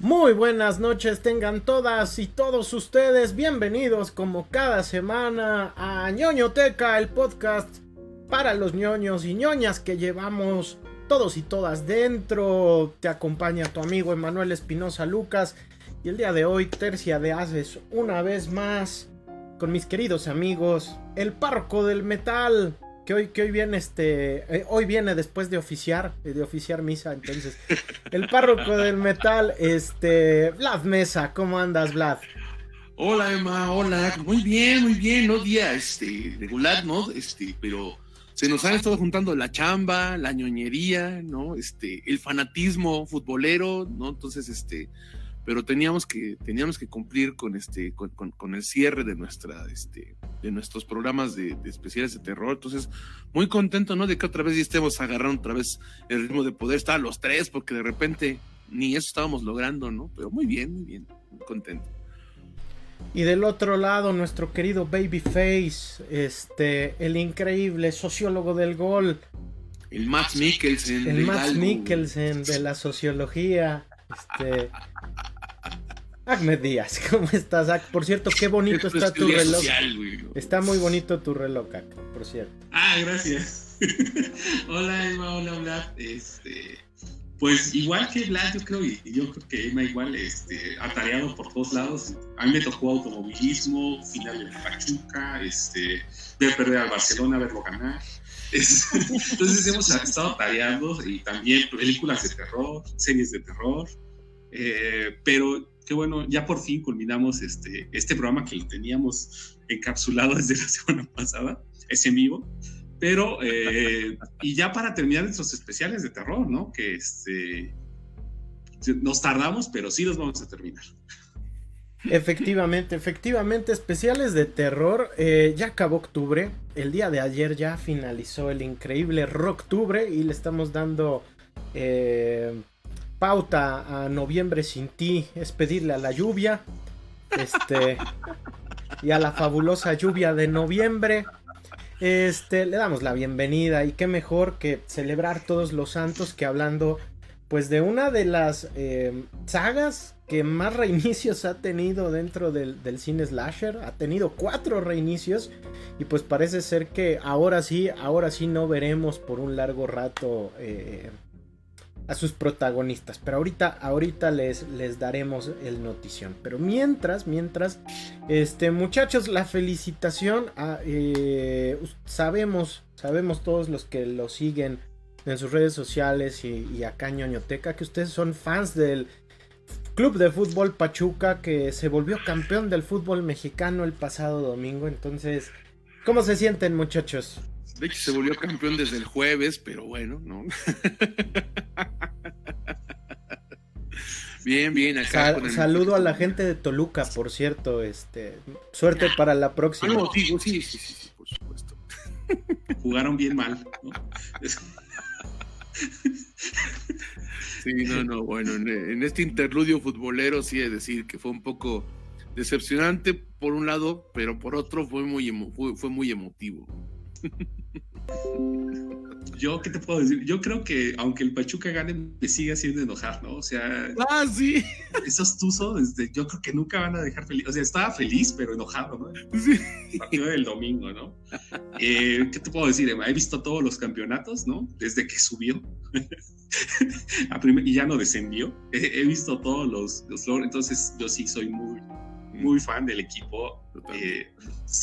Muy buenas noches tengan todas y todos ustedes bienvenidos como cada semana a ñoñoteca, el podcast para los ñoños y ñoñas que llevamos todos y todas dentro. Te acompaña tu amigo Emanuel Espinosa Lucas y el día de hoy tercia de haces una vez más con mis queridos amigos el parco del metal que hoy, que hoy viene este, eh, hoy viene después de oficiar, eh, de oficiar misa, entonces, el párroco del metal, este, Vlad Mesa, ¿cómo andas, Vlad? Hola, Emma, hola, muy bien, muy bien, no día, este, regular, ¿no? Este, pero se nos han estado juntando la chamba, la ñoñería, ¿no? Este, el fanatismo futbolero, ¿no? Entonces, este, pero teníamos que, teníamos que cumplir con este, con, con, el cierre de nuestra, este, de nuestros programas de, especiales de terror. Entonces, muy contento, ¿no? De que otra vez ya estemos agarrando otra vez el ritmo de poder estar a los tres, porque de repente ni eso estábamos logrando, ¿no? Pero muy bien, muy bien, muy contento. Y del otro lado, nuestro querido Babyface, este, el increíble sociólogo del gol. El Max Mikkelsen. El Max Mikkelsen de la sociología. Este, Ahmed Díaz, ¿cómo estás, Por cierto, qué bonito está tu reloj. está muy bonito tu reloj, por cierto. Ah, gracias. hola, Emma, hola, hola. Este, pues igual que Vlad, yo creo, y yo creo que Emma igual, este, atareado por todos lados. A mí me tocó automovilismo, final de Pachuca, este, ver perder al Barcelona, verlo ganar. Entonces hemos estado atareando y también películas de terror, series de terror, eh, pero qué bueno, ya por fin culminamos este, este programa que lo teníamos encapsulado desde la semana pasada, es vivo, pero, eh, y ya para terminar nuestros especiales de terror, ¿no? Que este, nos tardamos, pero sí los vamos a terminar. Efectivamente, efectivamente, especiales de terror. Eh, ya acabó octubre. El día de ayer ya finalizó el increíble Rocktubre y le estamos dando eh, pauta a noviembre sin ti, es pedirle a la lluvia, este, y a la fabulosa lluvia de noviembre. Este, le damos la bienvenida y qué mejor que celebrar todos los santos que hablando pues de una de las eh, sagas que más reinicios ha tenido dentro del, cine slasher. Ha tenido cuatro reinicios y pues parece ser que ahora sí, ahora sí no veremos por un largo rato eh, a sus protagonistas. Pero ahorita, ahorita les, les daremos el notición. Pero mientras, mientras, este, muchachos, la felicitación. A, eh, sabemos, sabemos todos los que lo siguen en sus redes sociales y, y acá en ñoñoteca que ustedes son fans del Club de Fútbol Pachuca que se volvió campeón del fútbol mexicano el pasado domingo. Entonces, ¿cómo se sienten muchachos? De hecho, se volvió campeón desde el jueves, pero bueno, ¿no? bien, bien, acá. saludo a la gente de Toluca, por cierto. Este, suerte para la próxima. Ah, sí, sí, sí, sí, por supuesto. Jugaron bien mal. sí, no, no, bueno, en, este interludio futbolero sí es decir que fue un poco decepcionante por un lado, pero por otro fue muy, fue muy emotivo. Yo, ¿qué te puedo decir? Yo creo que aunque el Pachuca gane, me sigue haciendo enojar, ¿no? O sea. Ah, sí. Esos tuzos, este, yo creo que nunca van a dejar feliz. O sea, estaba feliz, pero enojado, ¿no? Sí. partido del domingo, ¿no? Eh, ¿Qué te puedo decir, He visto todos los campeonatos, ¿no? Desde que subió. y ya no descendió. He, visto todos los, los Entonces, yo sí soy muy, muy fan del equipo. Eh,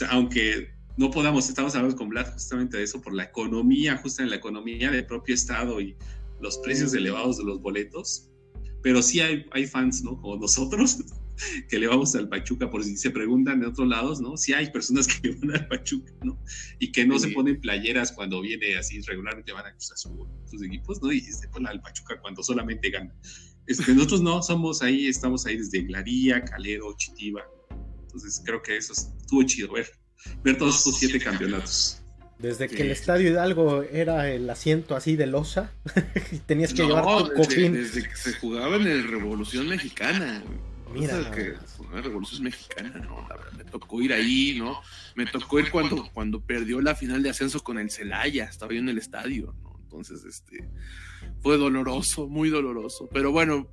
aunque no podamos, estamos hablando con Vlad justamente de eso, por la economía, justo en la economía del propio Estado y los precios elevados de los boletos, pero sí hay, hay fans, ¿no? Como nosotros, que le vamos al Pachuca, por si se preguntan de otros lados, ¿no? Sí hay personas que van al Pachuca, ¿no? Y que no se ponen playeras cuando viene así regularmente van a sus, sus equipos, ¿no? Y se ponen al Pachuca cuando solamente gana. Este, nosotros no, somos ahí, estamos ahí desde Glaría, Calero, Chitiba. Entonces creo que eso estuvo chido ver ver todos estos siete campeonatos. Desde que el Estadio Hidalgo era el asiento así de losa, tenías que llevar tu cojín. Desde que se jugaba en el Revolución Mexicana. Mira. que la Revolución Mexicana, no, me tocó ir ahí, ¿no? Me tocó ir cuando, cuando perdió la final de ascenso con el Celaya, estaba yo en el estadio, ¿no? Entonces, este, fue doloroso, muy doloroso. Pero bueno,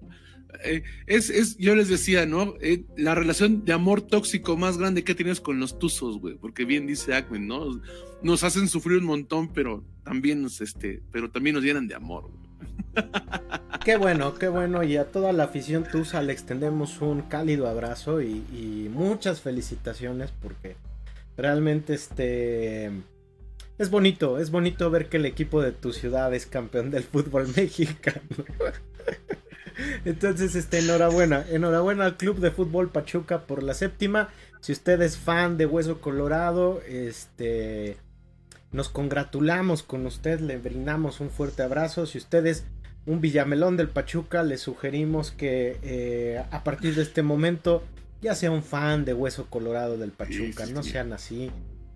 Eh, es, es, yo les decía, ¿no? Eh, la relación de amor tóxico más grande que tienes con los tuzos, güey, porque bien dice Ackman, ¿no? Nos hacen sufrir un montón, pero también nos, este, pero también nos llenan de amor. Qué bueno, qué bueno. Y a toda la afición Tusa le extendemos un cálido abrazo y, y muchas felicitaciones porque realmente este es bonito, es bonito ver que el equipo de tu ciudad es campeón del fútbol mexicano. Entonces, este, enhorabuena, enhorabuena al Club de Fútbol Pachuca por la séptima. Si usted es fan de Hueso Colorado, este, nos congratulamos con usted, le brindamos un fuerte abrazo. Si usted es un Villamelón del Pachuca, le sugerimos que eh, a partir de este momento ya sea un fan de Hueso Colorado del Pachuca, no sean así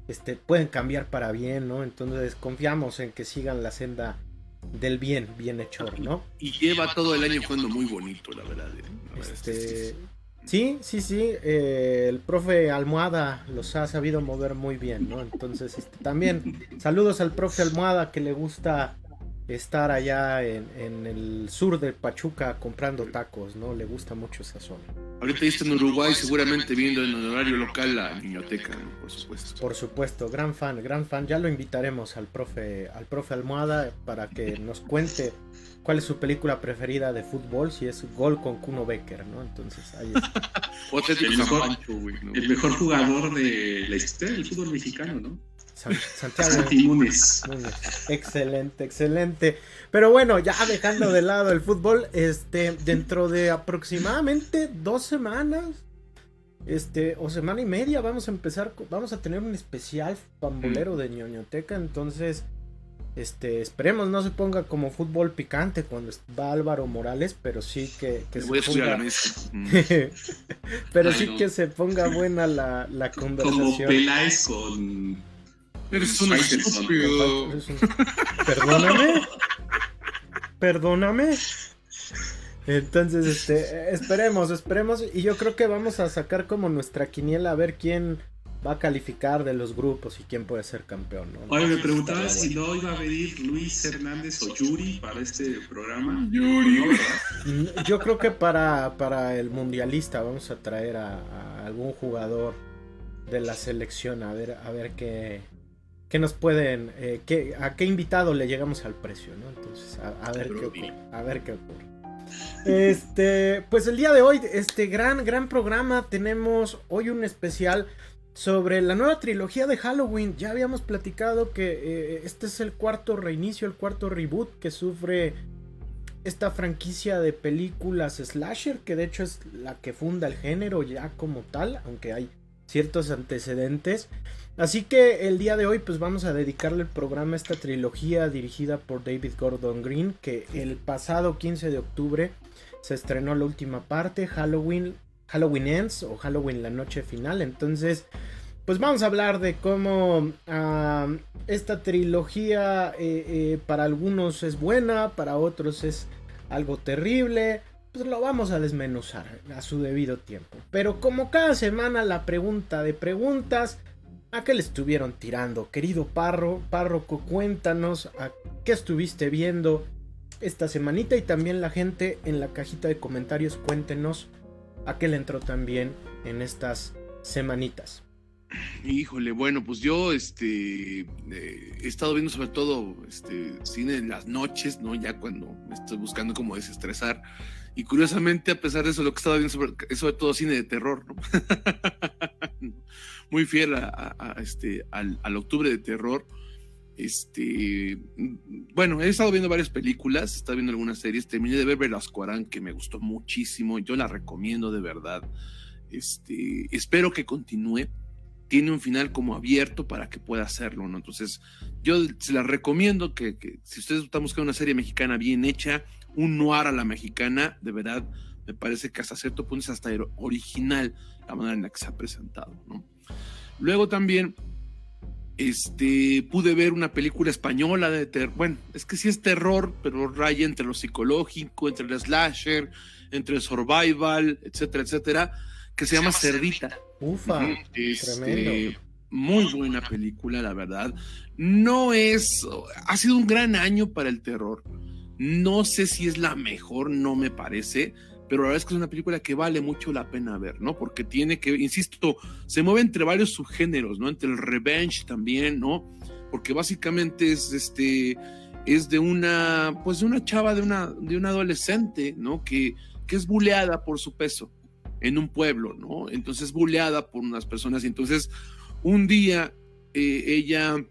este, pueden cambiar para bien, ¿no? Entonces confiamos en que sigan la senda del bien, bien hecho, ¿no? Y lleva todo el año jugando muy bonito, la verdad. ¿eh? Este, sí, sí, sí, eh, el profe Almohada los ha sabido mover muy bien, ¿no? Entonces, este, también saludos al profe Almohada que le gusta estar allá en, el sur de Pachuca comprando tacos, ¿no? Le gusta mucho esa zona. Ahorita está en Uruguay, seguramente viendo en el horario local la biblioteca, por supuesto. Por supuesto, gran fan, gran fan. Ya lo invitaremos al profe, al profe Almohada para que nos cuente cuál es su película preferida de fútbol, si es Gol con Kuno Becker, ¿no? Entonces ahí está. el, mejor, el mejor jugador de la historia del fútbol mexicano, ¿no? Santiago. Excelente, excelente. Pero bueno, ya dejando de lado el fútbol, este, dentro de aproximadamente dos semanas, este, o semana y media, vamos a empezar, vamos a tener un especial pambolero de ñoñoteca, entonces, este, esperemos no se ponga como fútbol picante cuando va Álvaro Morales, pero sí que, se ponga... pero sí que se ponga buena la, la conversación. Como Peláez con Eres un estúpido. Perdóname. Perdóname. Entonces, este, esperemos, esperemos. Y yo creo que vamos a sacar como nuestra quiniela a ver quién va a calificar de los grupos y quién puede ser campeón. ¿no? Oye, me preguntaba si no iba a venir Luis Hernández o Yuri para este programa. Yuri. Mm, yo creo que para, para el mundialista vamos a traer a, a, algún jugador de la selección a ver, a ver qué, ¿Qué nos pueden, eh, a qué invitado le llegamos al precio, ¿no? Entonces, a, ver qué ocurre, a ver qué ocurre. Este, pues el día de hoy, este gran, gran programa, tenemos hoy un especial sobre la nueva trilogía de Halloween. Ya habíamos platicado que eh, este es el cuarto reinicio, el cuarto reboot que sufre esta franquicia de películas slasher, que de hecho es la que funda el género ya como tal, aunque hay ciertos antecedentes. Así que el día de hoy pues vamos a dedicarle el programa a esta trilogía dirigida por David Gordon Green que el pasado 15 de octubre se estrenó la última parte, Halloween, Halloween Ends o Halloween la noche final. Entonces pues vamos a hablar de cómo ah, esta trilogía eh, eh, para algunos es buena, para otros es algo terrible. Pues lo vamos a desmenuzar a su debido tiempo. Pero como cada semana la pregunta de preguntas ¿A qué le estuvieron tirando? Querido Parro, párroco, cuéntanos a qué estuviste viendo esta semanita y también la gente en la cajita de comentarios cuéntenos a qué le entró también en estas semanitas. Híjole, bueno, pues yo este eh, he estado viendo sobre todo este cine en las noches, ¿no? Ya cuando me estoy buscando como desestresar. Y curiosamente, a pesar de eso, lo que estaba viendo sobre, sobre todo cine de terror, ¿no? muy fiel a, este, al, octubre de terror. Este, bueno, he estado viendo varias películas, he estado viendo algunas series. Terminé de ver Velascoarán, que me gustó muchísimo. Yo la recomiendo de verdad. Este, espero que continúe. Tiene un final como abierto para que pueda hacerlo, ¿no? Entonces, yo se la recomiendo que, que si ustedes están buscando una serie mexicana bien hecha, un noir a la mexicana, de verdad, me parece que hasta cierto punto es hasta original la manera en la que se ha presentado, ¿no? Luego también este, pude ver una película española de terror. Bueno, es que sí es terror, pero raya entre lo psicológico, entre el slasher, entre el survival, etcétera, etcétera, que se llama Cerdita. Ufa, este, Muy buena película, la verdad. No es. Ha sido un gran año para el terror. No sé si es la mejor, no me parece pero la verdad es que es una película que vale mucho la pena ver, ¿no? Porque tiene que, insisto, se mueve entre varios subgéneros, ¿no? Entre el revenge también, ¿no? Porque básicamente es este es de una pues de una chava de una de una adolescente, ¿no? Que que es buleada por su peso en un pueblo, ¿no? Entonces buleada por unas personas y entonces un día eh, ella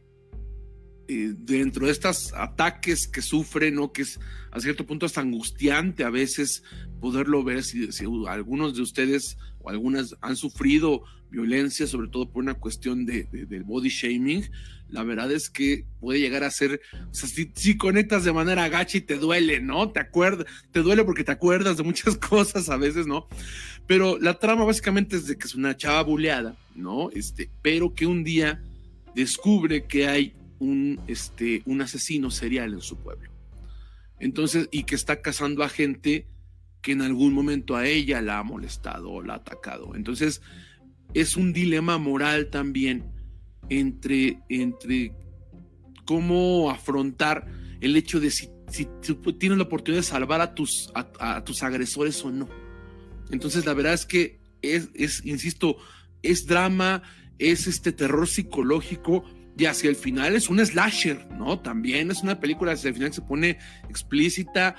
eh, dentro de estos ataques que sufre, ¿no? Que es a cierto punto hasta angustiante a veces poderlo ver si, algunos de ustedes o algunas han sufrido violencia, sobre todo por una cuestión de, del body shaming, la verdad es que puede llegar a ser, o sea, si, conectas de manera gacha y te duele, ¿no? Te acuerdas, te duele porque te acuerdas de muchas cosas a veces, ¿no? Pero la trama básicamente es de que es una chava buleada, ¿no? Este, pero que un día descubre que hay un, este, un asesino serial en su pueblo. Entonces, y que está cazando a gente que en algún momento a ella la ha molestado o la ha atacado. Entonces, es un dilema moral también entre, entre cómo afrontar el hecho de si, si, tienes la oportunidad de salvar a tus, a, tus agresores o no. Entonces, la verdad es que es, es, insisto, es drama, es este terror psicológico y hacia el final es un slasher, ¿no? También es una película hacia el final se pone explícita,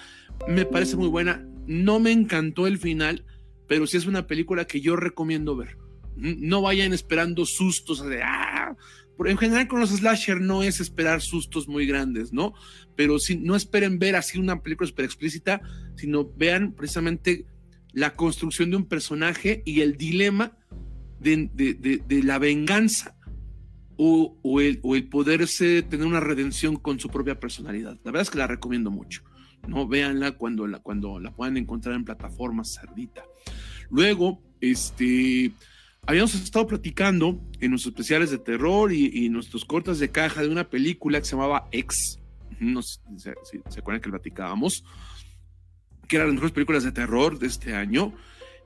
me parece muy buena. No me encantó el final, pero sí es una película que yo recomiendo ver. No vayan esperando sustos de ah. En general con los slasher no es esperar sustos muy grandes, ¿no? Pero si no esperen ver así una película super explícita, sino vean precisamente la construcción de un personaje y el dilema de, la venganza o, el, o, el, poderse tener una redención con su propia personalidad. La verdad es que la recomiendo mucho. No véanla cuando la, cuando la puedan encontrar en plataformas cerdita. Luego, este habíamos estado platicando en nuestros especiales de terror y, nuestros cortas de caja de una película que se llamaba X. No sé si se acuerdan que platicábamos, que eran las mejores películas de terror de este año.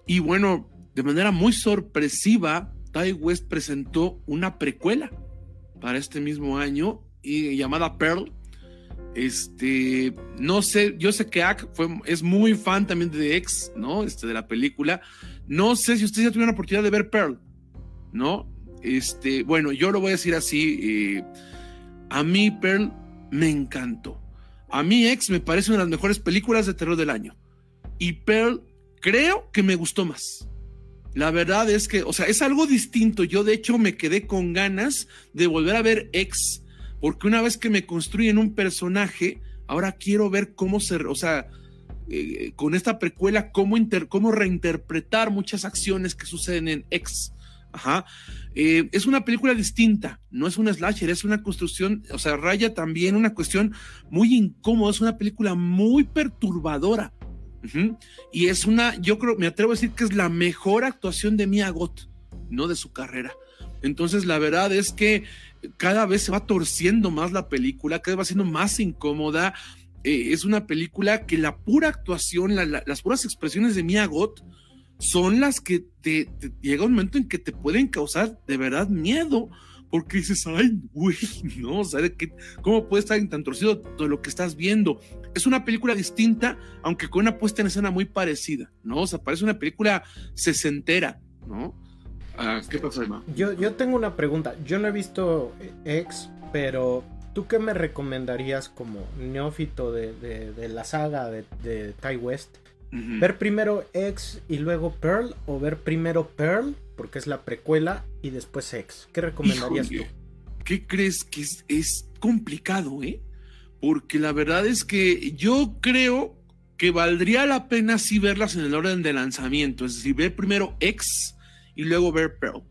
Y bueno, de manera muy sorpresiva, Ty West presentó una precuela para este mismo año y, llamada Pearl. Este, no sé, yo sé que fue, es muy fan también de X, ¿no? Este, de la película. No sé si ustedes ya tuvieron la oportunidad de ver Pearl, ¿no? Este, bueno, yo lo voy a decir así. Eh, a mí Pearl me encantó. A mí X me parece una de las mejores películas de terror del año. Y Pearl creo que me gustó más. La verdad es que, o sea, es algo distinto. Yo de hecho me quedé con ganas de volver a ver X, porque una vez que me construyen un personaje, ahora quiero ver cómo se, o sea, eh, con esta precuela cómo, cómo reinterpretar muchas acciones que suceden en X. Ajá. Eh, es una película distinta, no es una slasher, es una construcción, o sea, raya también una cuestión muy incómoda, es una película muy perturbadora. Y es una, yo creo, me atrevo a decir que es la mejor actuación de Mia Gott, no de su carrera. Entonces, la verdad es que cada vez se va torciendo más la película, cada vez va siendo más incómoda. Eh, es una película que la pura actuación, las puras expresiones de Mia Gott son las que te, llega un momento en que te pueden causar de verdad miedo, porque dices, ay, güey, no, ¿sabes qué? ¿Cómo puede estar tan torcido de lo que estás viendo? Es una película distinta, aunque con una puesta en escena muy parecida, ¿no? O sea, parece una película sesentera, ¿no? Ah, ¿Qué pasa, Emma? Yo, yo tengo una pregunta. Yo no he visto X, pero ¿Tú qué me recomendarías como neófito de, la saga de, de Ty West? ¿Ver primero X y luego Pearl o ver primero Pearl, porque es la precuela, y después X? ¿Qué recomendarías tú? ¿Qué crees que es, complicado, eh? Porque la verdad es que yo creo que valdría la pena sí verlas en el orden de lanzamiento, es decir, ver primero X y luego ver Pearl.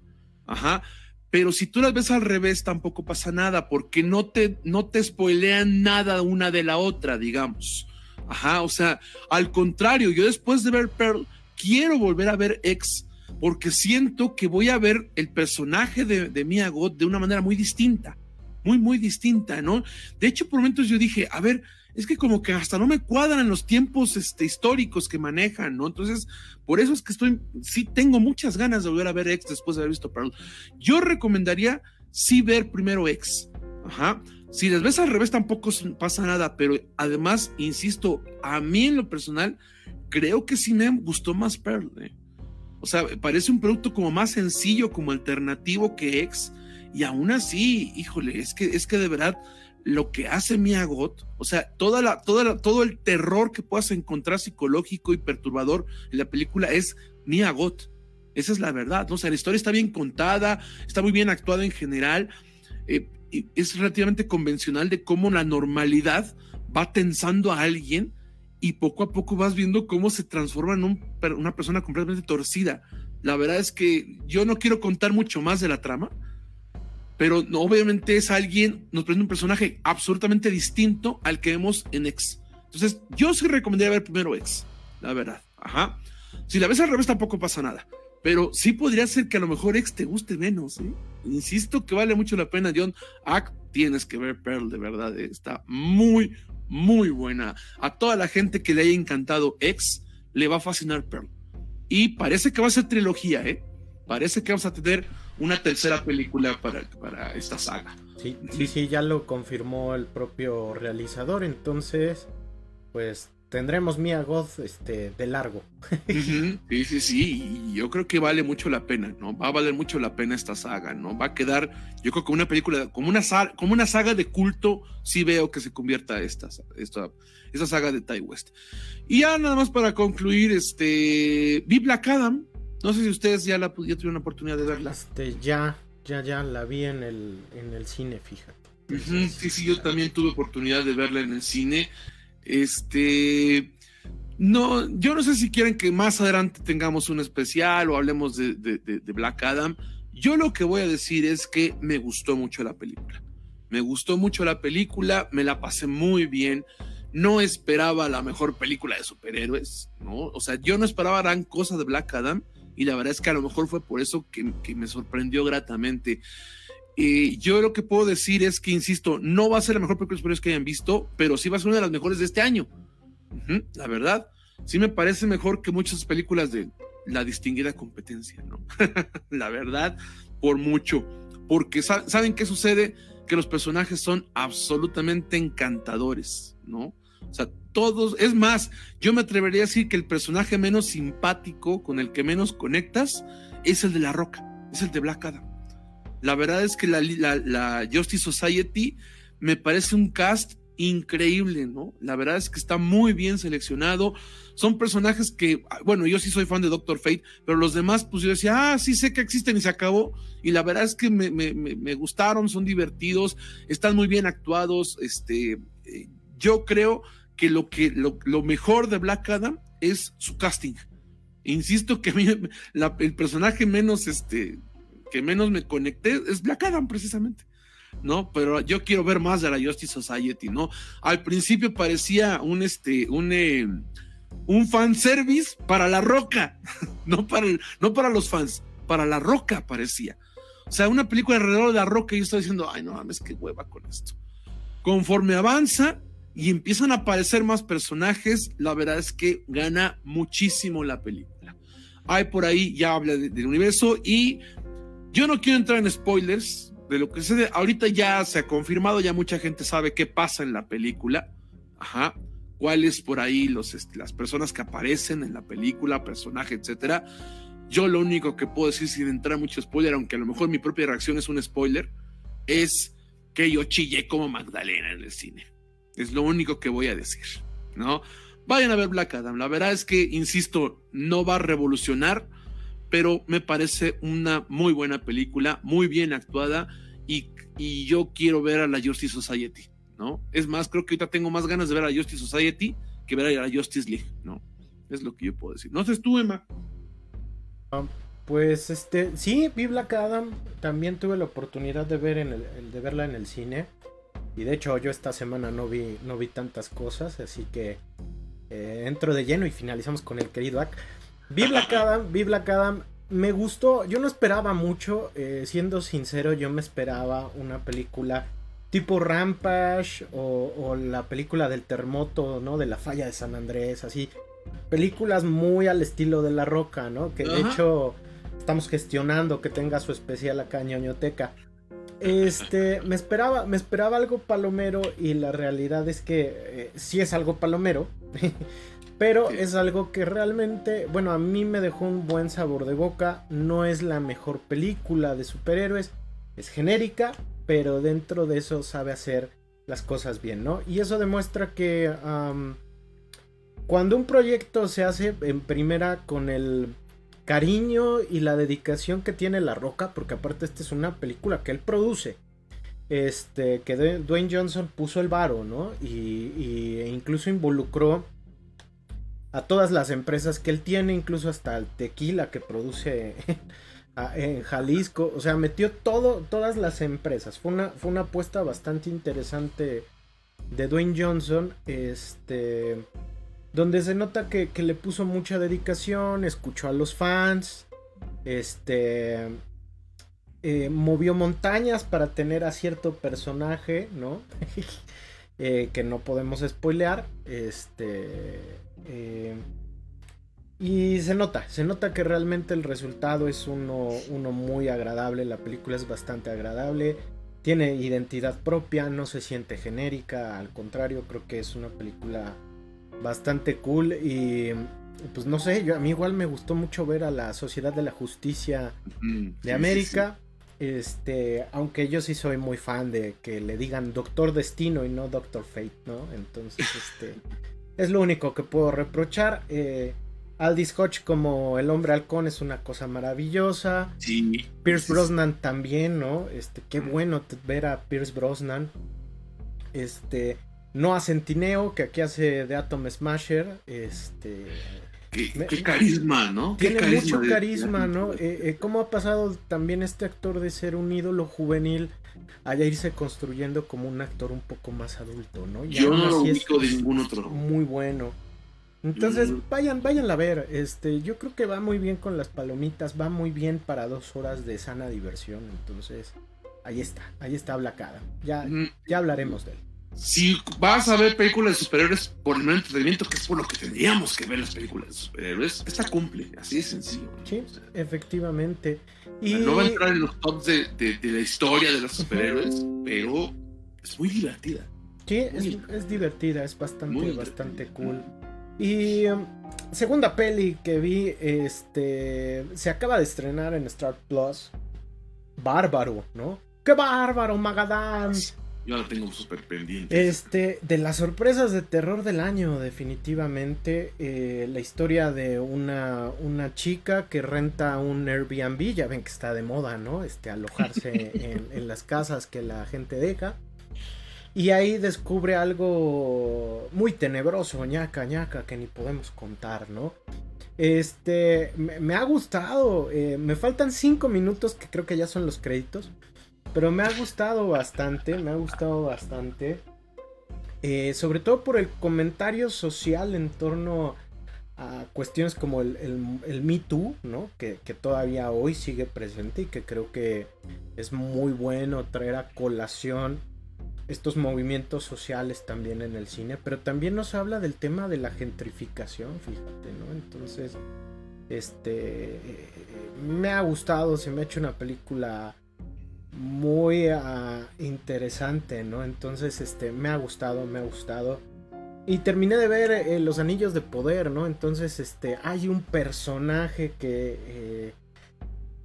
Ajá. Pero si tú las ves al revés, tampoco pasa nada, porque no te, no te spoilean nada una de la otra, digamos. Ajá, o sea, al contrario, yo después de ver Pearl, quiero volver a ver X, porque siento que voy a ver el personaje de, de Mia God de una manera muy distinta, muy, muy distinta, ¿no? De hecho, por momentos yo dije, a ver, es que como que hasta no me cuadran los tiempos este, históricos que manejan, ¿no? Entonces, por eso es que estoy, sí tengo muchas ganas de volver a ver X después de haber visto Pearl. Yo recomendaría sí ver primero X, ajá, Si las ves al revés tampoco pasa nada, pero además, insisto, a mí en lo personal, creo que sí me gustó más Pearl. ¿eh? O sea, parece un producto como más sencillo, como alternativo que X, y aún así, híjole, es que, es que de verdad lo que hace Mia Goth, o sea, toda la, toda todo el terror que puedas encontrar psicológico y perturbador en la película es Mia Goth. Esa es la verdad, ¿no? O sea, la historia está bien contada, está muy bien actuada en general. Eh, es relativamente convencional de cómo la normalidad va tensando a alguien y poco a poco vas viendo cómo se transforma en una persona completamente torcida. La verdad es que yo no quiero contar mucho más de la trama, pero obviamente es alguien, nos presenta un personaje absolutamente distinto al que vemos en X. Entonces, yo sí recomendaría ver primero X, la verdad. Ajá. Si la ves al revés tampoco pasa nada. Pero sí podría ser que a lo mejor X te guste menos. ¿eh? Insisto que vale mucho la pena, John. Act, tienes que ver Pearl, de verdad. ¿eh? Está muy, muy buena. A toda la gente que le haya encantado X, le va a fascinar Pearl. Y parece que va a ser trilogía, ¿eh? Parece que vamos a tener una tercera película para, para esta saga. Sí, sí, sí, ya lo confirmó el propio realizador. Entonces, pues tendremos Mia Goth este, de largo. Sí, sí, sí, y yo creo que vale mucho la pena, ¿no? Va a valer mucho la pena esta saga, ¿no? Va a quedar, yo creo que una película, como una, como una saga de culto, sí veo que se convierta esta, esta, esta saga de Ty West. Y ya nada más para concluir, este, vi Black Adam, no sé si ustedes ya, la, ya tuvieron la oportunidad de verla. Este, ya, ya, ya la vi en el, en el cine, fíjate. sí, sí, yo también tuve oportunidad de verla en el cine. Este, no, yo no sé si quieren que más adelante tengamos un especial o hablemos de, Black Adam. Yo lo que voy a decir es que me gustó mucho la película. Me gustó mucho la película, me la pasé muy bien. No esperaba la mejor película de superhéroes, ¿no? O sea, yo no esperaba gran cosa de Black Adam y la verdad es que a lo mejor fue por eso que, que me sorprendió gratamente. Eh, yo lo que puedo decir es que, insisto, no va a ser la mejor película de que hayan visto, pero sí va a ser una de las mejores de este año. la verdad, sí me parece mejor que muchas películas de la distinguida competencia, ¿no? la verdad, por mucho. Porque ¿saben qué sucede? Que los personajes son absolutamente encantadores, ¿no? O sea, todos, es más, yo me atrevería a decir que el personaje menos simpático, con el que menos conectas, es el de La Roca, es el de Black Adam. La verdad es que la, Justice Society me parece un cast increíble, ¿no? La verdad es que está muy bien seleccionado. Son personajes que, bueno, yo sí soy fan de Doctor Fate, pero los demás, pues yo decía, ah, sí sé que existen y se acabó. Y la verdad es que me, gustaron, son divertidos, están muy bien actuados. Este, eh, yo creo que lo, que lo, mejor de Black Adam es su casting. Insisto que el personaje menos este, que menos me conecté es Black Adam, precisamente. ¿no? Pero yo quiero ver más de la Justice Society, ¿no? Al principio parecía un, este, un, eh, fanservice para la roca, no para, no para los fans, para la roca parecía. O sea, una película alrededor de la roca y yo estoy diciendo, ay, no mames, qué hueva con esto. Conforme avanza y empiezan a aparecer más personajes, la verdad es que gana muchísimo la película. Hay por ahí, ya habla del universo y yo no quiero entrar en spoilers de lo que sucede. Ahorita ya se ha confirmado, ya mucha gente sabe qué pasa en la película. Ajá. Cuáles por ahí los, este, las personas que aparecen en la película, personaje, etcétera. Yo lo único que puedo decir sin entrar mucho spoiler, aunque a lo mejor mi propia reacción es un spoiler, es que yo chillé como Magdalena en el cine. Es lo único que voy a decir, ¿no? Vayan a ver Black Adam. La verdad es que, insisto, no va a revolucionar pero me parece una muy buena película, muy bien actuada y, yo quiero ver a la Justice Society, ¿no? Es más, creo que ahorita tengo más ganas de ver a la Justice Society que ver a la Justice League, ¿no? Es lo que yo puedo decir. No sé tú, Emma. Ah, pues este, sí, vi Black Adam, también tuve la oportunidad de ver en el, de verla en el cine. Y de hecho yo esta semana no vi, no vi tantas cosas, así que eh, entro de lleno y finalizamos con el querido Ak. Vi Black Adam, vi Black Adam. Me gustó, yo no esperaba mucho, eh, siendo sincero, yo me esperaba una película tipo Rampage o, la película del terremoto, ¿no? De la falla de San Andrés, así. Películas muy al estilo de La Roca, ¿no? Que de hecho estamos gestionando que tenga su especial acá en ñoñoteca. Este, me esperaba, me esperaba algo palomero y la realidad es que eh, sí es algo palomero, pero es algo que realmente, bueno, a mí me dejó un buen sabor de boca. No es la mejor película de superhéroes, es genérica, pero dentro de eso sabe hacer las cosas bien, ¿no? Y eso demuestra que cuando un proyecto se hace en primera con el cariño y la dedicación que tiene La Roca, porque aparte esta es una película que él produce, este, que Dwayne Johnson puso el varo, ¿no? Y, e incluso involucró a todas las empresas que él tiene, incluso hasta el tequila que produce en Jalisco, o sea, metió todo, todas las empresas. Fue una, fue una apuesta bastante interesante de Dwayne Johnson, este, donde se nota que, le puso mucha dedicación, escuchó a los fans, este, eh, movió montañas para tener a cierto personaje, ¿no? Eh, que no podemos spoilear, este, eh, y se nota, se nota que realmente el resultado es uno, uno muy agradable, la película es bastante agradable, tiene identidad propia, no se siente genérica, al contrario, creo que es una película bastante cool y pues no sé, yo, a mí igual me gustó mucho ver a la Sociedad de la Justicia de América. Este, aunque yo sí soy muy fan de que le digan Doctor Destino y no Doctor Fate, ¿no? Entonces, este, es lo único que puedo reprochar. Eh, Aldis Hodge como el hombre halcón es una cosa maravillosa. Sí. Pierce Brosnan también, ¿no? Este, qué bueno ver a Pierce Brosnan. Este, no a Centineo, que aquí hace de Atom Smasher. Este. Qué, carisma, ¿no? Tiene mucho carisma, ¿no? Eh, eh, ¿Cómo ha pasado también este actor de ser un ídolo juvenil a irse construyendo como un actor un poco más adulto, ¿no? Yo no lo ubico de ningún otro. Muy bueno. Entonces, vayan, vayan a ver. Este, yo creo que va muy bien con las palomitas, va muy bien para dos horas de sana diversión. Entonces, ahí está, ahí está Blacada. Ya, ya hablaremos de él. Si vas a ver películas de superhéroes por el entretenimiento, que es por lo que tendríamos que ver las películas de superhéroes, esta cumple, así de sencillo. Sí, efectivamente. Y... No va a entrar en los tops de, la historia de los superhéroes, pero es muy divertida. Sí, es, divertida, es bastante, bastante cool. Y um, segunda peli que vi, este, se acaba de estrenar en Star Plus. Bárbaro, ¿no? ¡Qué bárbaro, Magadán! Yo la tengo súper pendiente. Este, de las sorpresas de terror del año, definitivamente. Eh, la historia de una, una chica que renta un Airbnb. Ya ven que está de moda, ¿no? Este, alojarse en, en las casas que la gente deja. Y ahí descubre algo muy tenebroso, ñaca, ñaca, que ni podemos contar, ¿no? Este, me, ha gustado. Eh, me faltan cinco minutos, que creo que ya son los créditos. Pero me ha gustado bastante, me ha gustado bastante. Eh, sobre todo por el comentario social en torno a cuestiones como el, el, Me Too, ¿no? Que, que, todavía hoy sigue presente y que creo que es muy bueno traer a colación estos movimientos sociales también en el cine, pero también nos habla del tema de la gentrificación, fíjate, ¿no? Entonces, este, me ha gustado, se me ha hecho una película muy ah, interesante, ¿no? Entonces, este, me ha gustado, me ha gustado. Y terminé de ver eh, Los Anillos de Poder, ¿no? Entonces, este, hay un personaje que... Eh,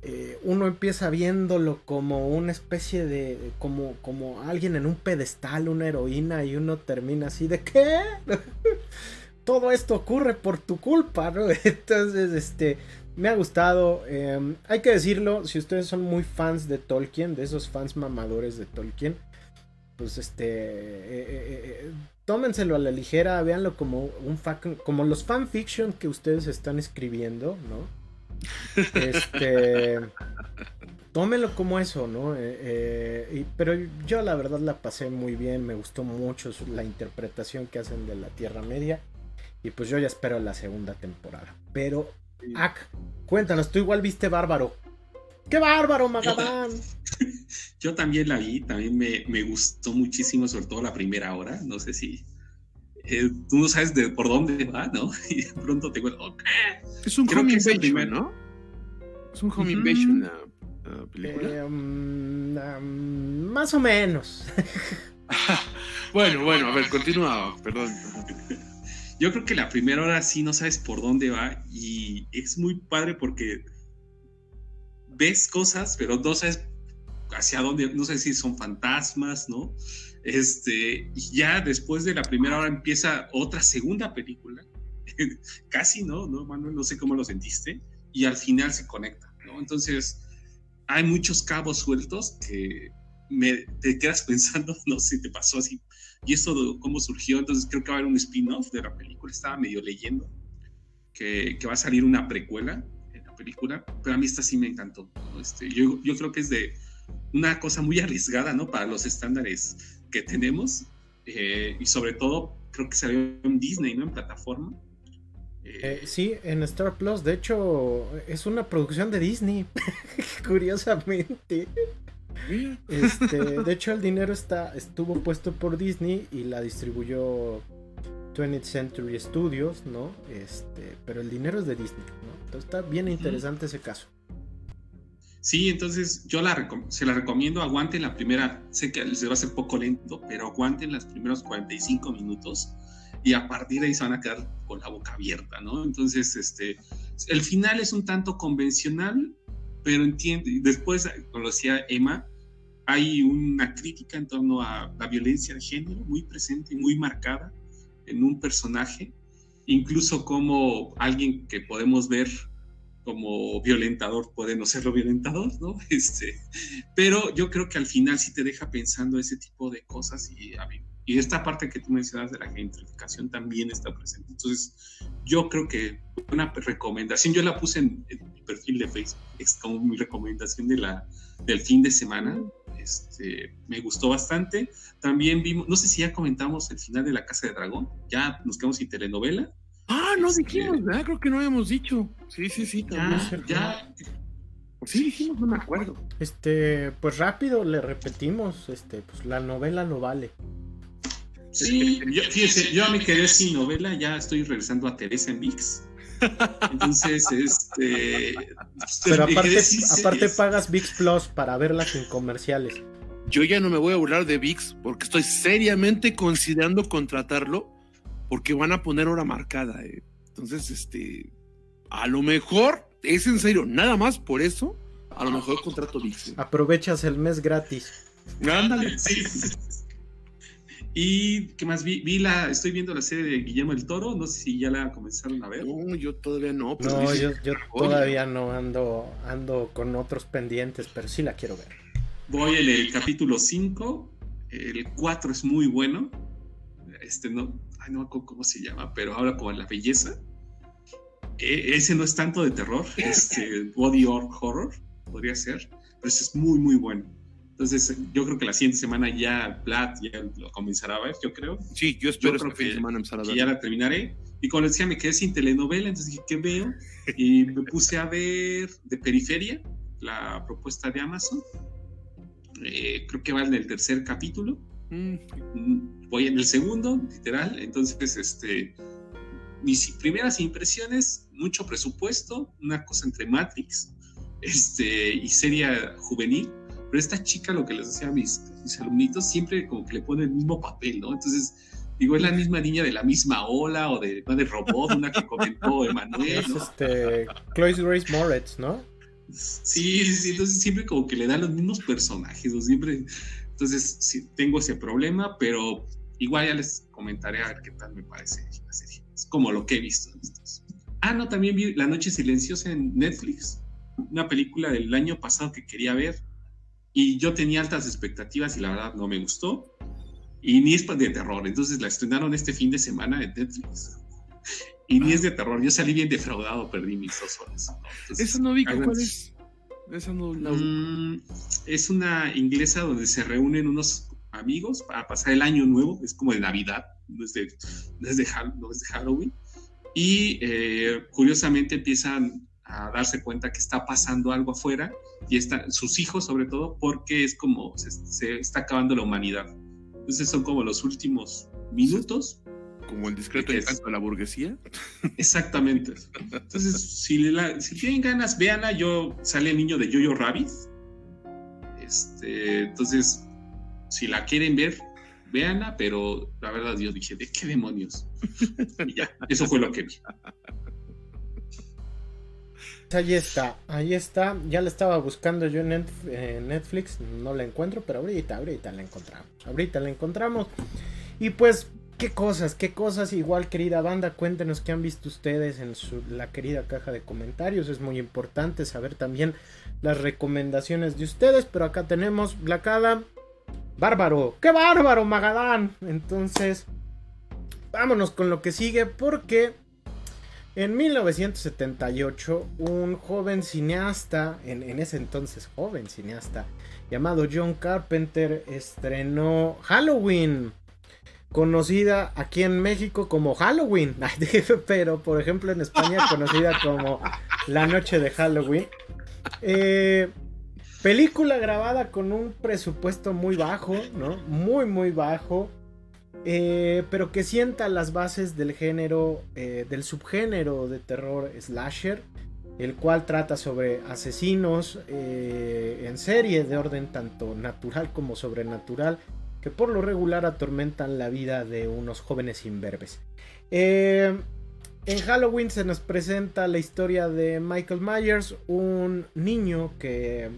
eh, uno empieza viéndolo como una especie de, como, como alguien en un pedestal, una heroína, y uno termina así de ¿qué? Todo esto ocurre por tu culpa, ¿no? Entonces, este, me ha gustado. Em, hay que decirlo, si ustedes son muy fans de Tolkien, de esos fans mamadores de Tolkien, pues este, eh, eh, tómenselo a la ligera, véanlo como un como los fanfiction que ustedes están escribiendo, ¿no? Este. tómelo como eso, ¿no? Eh, eh, pero yo la verdad la pasé muy bien, me gustó mucho la interpretación que hacen de la Tierra Media. Y pues yo ya espero la segunda temporada. Pero, Ak, cuéntanos, tú igual viste Bárbaro. ¡Qué bárbaro, Magadán! Yo también la vi, también me, me, gustó muchísimo, sobre todo la primera hora. No sé si eh, tú no sabes de por dónde va, ¿no? Y pronto te cuento, Es un home invasion, ¿no? Es un home invasion película? Eh, um, um, más o menos. bueno, bueno, a ver, continúa, perdón. Yo creo que la primera hora sí no sabes por dónde va y es muy padre porque ves cosas, pero no sabes hacia dónde, no sé si son fantasmas, ¿no? Este, y ya después de la primera hora empieza otra segunda película, casi, ¿no? ¿no, Manuel? No sé cómo lo sentiste, y al final se conecta, ¿no? Entonces, hay muchos cabos sueltos que me, te quedas pensando, no sé, te pasó así, y esto cómo surgió, entonces creo que va a haber un spin-off de la película, estaba medio leyendo, que, que va a salir una precuela en la película, pero a mí esta sí me encantó, ¿no? este, yo, yo creo que es de una cosa muy arriesgada, ¿no? Para los estándares que tenemos. Eh, y sobre todo, creo que salió en Disney, ¿no? En plataforma. Eh, eh, sí, en Star Plus. De hecho, es una producción de Disney. Curiosamente. Este, de hecho, el dinero está, estuvo puesto por Disney y la distribuyó 20th Century Studios, ¿no? Este, pero el dinero es de Disney, ¿no? Entonces está bien interesante ese caso. Sí, entonces yo la se la recomiendo, aguanten la primera, sé que les va a ser poco lento, pero aguanten los primeros 45 minutos y a partir de ahí se van a quedar con la boca abierta, ¿no? Entonces, este, el final es un tanto convencional, pero entiende, después, como decía Emma, hay una crítica en torno a la violencia de género muy presente y muy marcada en un personaje, incluso como alguien que podemos ver como violentador puede no serlo violentador, ¿no? Este, pero yo creo que al final sí te deja pensando ese tipo de cosas y, y esta parte que tú mencionas de la gentrificación también está presente. Entonces, yo creo que una recomendación, yo la puse en, mi perfil de Facebook, es como mi recomendación de la, del fin de semana, este, me gustó bastante. También vimos, no sé si ya comentamos el final de La Casa de Dragón, ya nos quedamos sin telenovela, Ah, no este, dijimos, ¿verdad? Creo que no habíamos dicho. Sí, sí, sí. Ya, ya. Sí dijimos, no me acuerdo. Este, pues rápido le repetimos, este, pues la novela no vale. Sí, yo, fíjese, yo me quedé sin novela, ya estoy regresando a Teresa en VIX. Entonces, este. Pero aparte, aparte pagas VIX Plus para verlas en comerciales. Yo ya no me voy a burlar de VIX porque estoy seriamente considerando contratarlo porque van a poner hora marcada. Eh. Entonces, este, a lo mejor, es en serio, nada más por eso, a lo mejor contrato VIX. Aprovechas el mes gratis. Ándale, sí. Y qué más vi, vi la, estoy viendo la serie de Guillermo el Toro, no sé si ya la comenzaron a ver. No, yo todavía no. no, yo, todavía no ando, ando con otros pendientes, pero sí la quiero ver. Voy en el capítulo 5, el 4 es muy bueno. Este no, ay, no me acuerdo cómo se llama, pero habla como la belleza. E, ese no es tanto de terror, este body horror, podría ser, pero ese es muy, muy bueno. Entonces, yo creo que la siguiente semana ya Vlad ya lo comenzará a ver, yo creo. Sí, yo espero que, fin de semana empezar a ver. ya la terminaré. Y como les decía, me quedé sin telenovela, entonces dije, ¿qué veo? Y me puse a ver de Periferia, la propuesta de Amazon. Eh, creo que va en el tercer capítulo. Mm. Voy en el segundo, literal. Entonces, este, mis primeras impresiones, mucho presupuesto, una cosa entre Matrix este, y serie juvenil. Pero esta chica, lo que les decía a mis, mis alumnitos, siempre como que le pone el mismo papel, ¿no? Entonces, digo, es la misma niña de la misma ola o de, de robot, una que comentó Emanuel. Es este, Chloe Grace Moretz, ¿no? Sí, sí, entonces siempre como que le dan los mismos personajes, o siempre entonces, sí, tengo ese problema, pero igual ya les comentaré a ver qué tal me parece la serie. Es como lo que he visto. Ah, no, también vi La Noche Silenciosa en Netflix, una película del año pasado que quería ver y yo tenía altas expectativas y la verdad no me gustó. Y ni es de terror, entonces la estrenaron este fin de semana en Netflix. Y ni es de terror, yo salí bien defraudado, perdí mis dos horas. Eso no vi, ¿cuál es? Mm, es una inglesa donde se reúnen unos amigos para pasar el año nuevo, es como de Navidad, no es de, Halloween. Y eh, curiosamente empiezan a darse cuenta que está pasando algo afuera y está, sus hijos sobre todo porque es como se está acabando la humanidad. Entonces son como los últimos minutos como el discreto encanto de la burguesía. Exactamente. Entonces, si, si tienen ganas, véanla. Yo sale el niño de Jojo Rabbit, Este, entonces, si la quieren ver, véanla, pero la verdad yo dije, ¿de qué demonios? y ya, eso fue lo que vi. Ahí está, ahí está. Ya la estaba buscando yo en Netflix, no la encuentro, pero ahorita, ahorita la encontramos. Ahorita la encontramos. Y pues, qué cosas, qué cosas. Igual, querida banda, cuéntenos qué han visto ustedes en la querida caja de comentarios. Es muy importante saber también las recomendaciones de ustedes. Pero acá tenemos Black Adam. Bárbaro, qué bárbaro, Magadán. Entonces, vámonos con lo que sigue porque en 1978, un joven cineasta, en, ese entonces joven cineasta, llamado John Carpenter, estrenó Halloween, conocida aquí en México como Halloween, pero por ejemplo en España conocida como La Noche de Halloween. Eh, película grabada con un presupuesto muy bajo, ¿no? Muy, muy bajo. Eh, pero que sienta las bases del género, eh, del subgénero de terror slasher, el cual trata sobre asesinos eh, en serie de orden tanto natural como sobrenatural, que por lo regular atormentan la vida de unos jóvenes imberbes. en Halloween se nos presenta la historia de Michael Myers, un niño que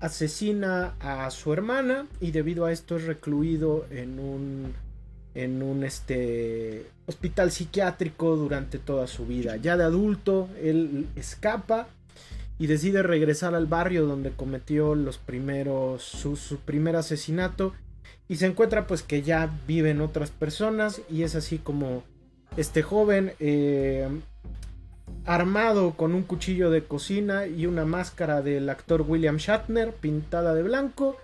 asesina a su hermana y debido a esto es recluido en un en un este, hospital psiquiátrico durante toda su vida. Ya de adulto, él escapa y decide regresar al barrio donde cometió los primeros, su, primer asesinato y se encuentra pues que ya viven otras personas y es así como este joven eh, armado con un cuchillo de cocina y una máscara del actor William Shatner pintada de blanco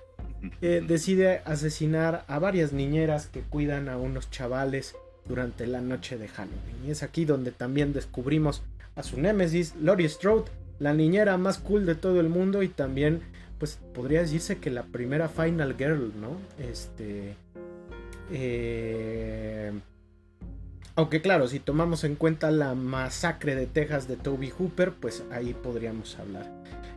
eh, decide asesinar a varias niñeras que cuidan a unos chavales durante la noche de Halloween. Y es aquí donde también descubrimos a su némesis, Lori Strode, la niñera más cool de todo el mundo y también, pues podría decirse que la primera Final Girl, ¿no? Este... Eh, aunque claro, si tomamos en cuenta la masacre de Texas de Toby Hooper, pues ahí podríamos hablar.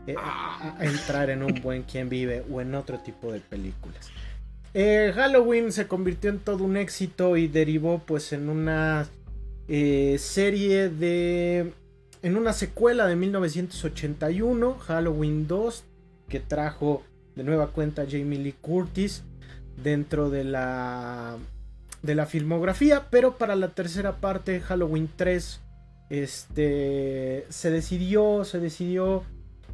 Eh, a, entrar en un buen quien vive o en otro tipo de películas. Eh, Halloween se convirtió en todo un éxito y derivó pues en una eh, serie de... en una secuela de 1981, Halloween 2, que trajo de nueva cuenta Jamie Lee Curtis dentro de la de la filmografía, pero para la tercera parte Halloween 3 este se decidió se decidió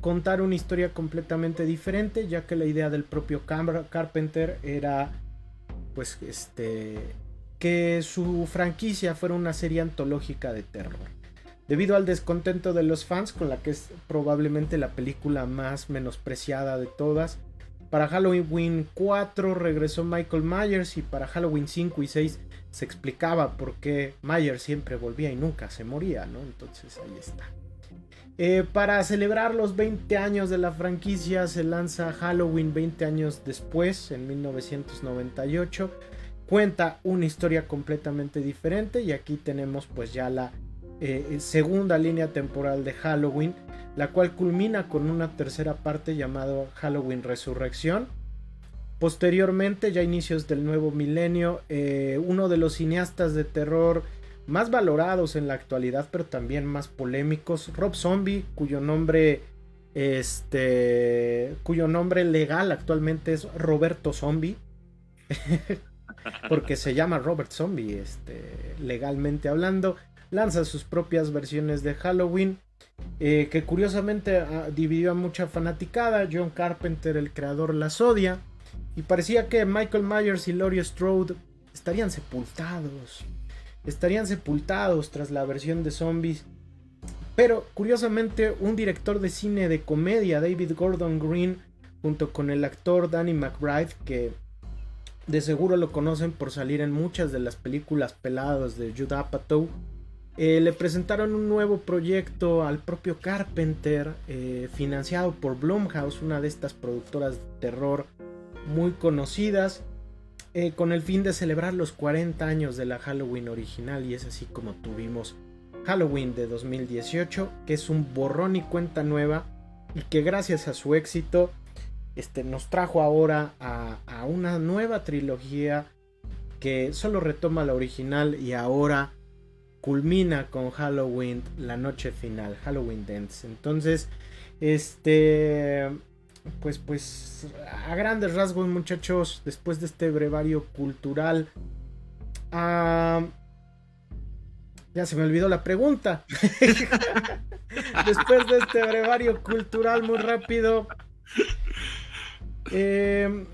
contar una historia completamente diferente, ya que la idea del propio Carpenter era pues este que su franquicia fuera una serie antológica de terror. Debido al descontento de los fans con la que es probablemente la película más menospreciada de todas, para Halloween 4 regresó Michael Myers y para Halloween 5 y 6 se explicaba por qué Myers siempre volvía y nunca se moría, ¿no? Entonces ahí está. Eh, para celebrar los 20 años de la franquicia se lanza Halloween 20 años después, en 1998. Cuenta una historia completamente diferente y aquí tenemos pues ya la eh, segunda línea temporal de Halloween, la cual culmina con una tercera parte llamada Halloween Resurrección. Posteriormente, ya inicios del nuevo milenio, eh, uno de los cineastas de terror más valorados en la actualidad, pero también más polémicos. Rob Zombie, cuyo nombre este cuyo nombre legal actualmente es Roberto Zombie. porque se llama Robert Zombie, este, legalmente hablando, lanza sus propias versiones de Halloween, eh, que curiosamente ah, dividió a mucha fanaticada. John Carpenter, el creador, las odia, y parecía que Michael Myers y Laurie Strode estarían sepultados estarían sepultados tras la versión de zombies. Pero curiosamente un director de cine de comedia, David Gordon Green, junto con el actor Danny McBride, que de seguro lo conocen por salir en muchas de las películas peladas de Judd Apatow, eh, le presentaron un nuevo proyecto al propio Carpenter, eh, financiado por Blumhouse, una de estas productoras de terror muy conocidas. Eh, con el fin de celebrar los 40 años de la Halloween original y es así como tuvimos Halloween de 2018, que es un borrón y cuenta nueva y que gracias a su éxito este, nos trajo ahora a, a una nueva trilogía que solo retoma la original y ahora culmina con Halloween, la noche final, Halloween Dance. Entonces, este, pues, pues, a grandes rasgos, muchachos, después de este brevario cultural, ah, ya se me olvidó la pregunta. después de este brevario cultural muy rápido, eh,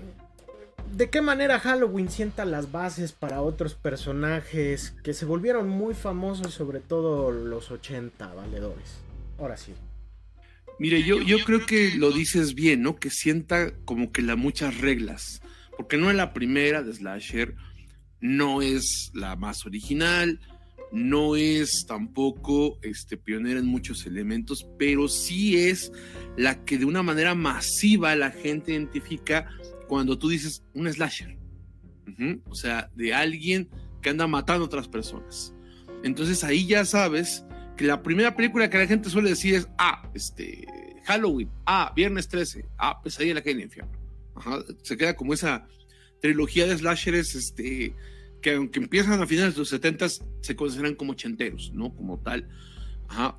¿De qué manera Halloween sienta las bases para otros personajes que se volvieron muy famosos, sobre todo los 80 valedores? Ahora sí. Mire, yo, yo creo que lo dices bien, ¿no? Que sienta como que las muchas reglas. Porque no es la primera de Slasher, no es la más original, no es tampoco este, pionera en muchos elementos, pero sí es la que de una manera masiva la gente identifica cuando tú dices un slasher. O sea, de alguien que anda matando a otras personas. Entonces ahí ya sabes que la primera película que la gente suele decir es, ah, este, Halloween, ah, Viernes 13, ah, Pesadilla en la calle del infierno. Se queda como esa trilogía de slashers, este, que aunque empiezan a finales de los 70 se consideran como ochenteros, ¿no? Como tal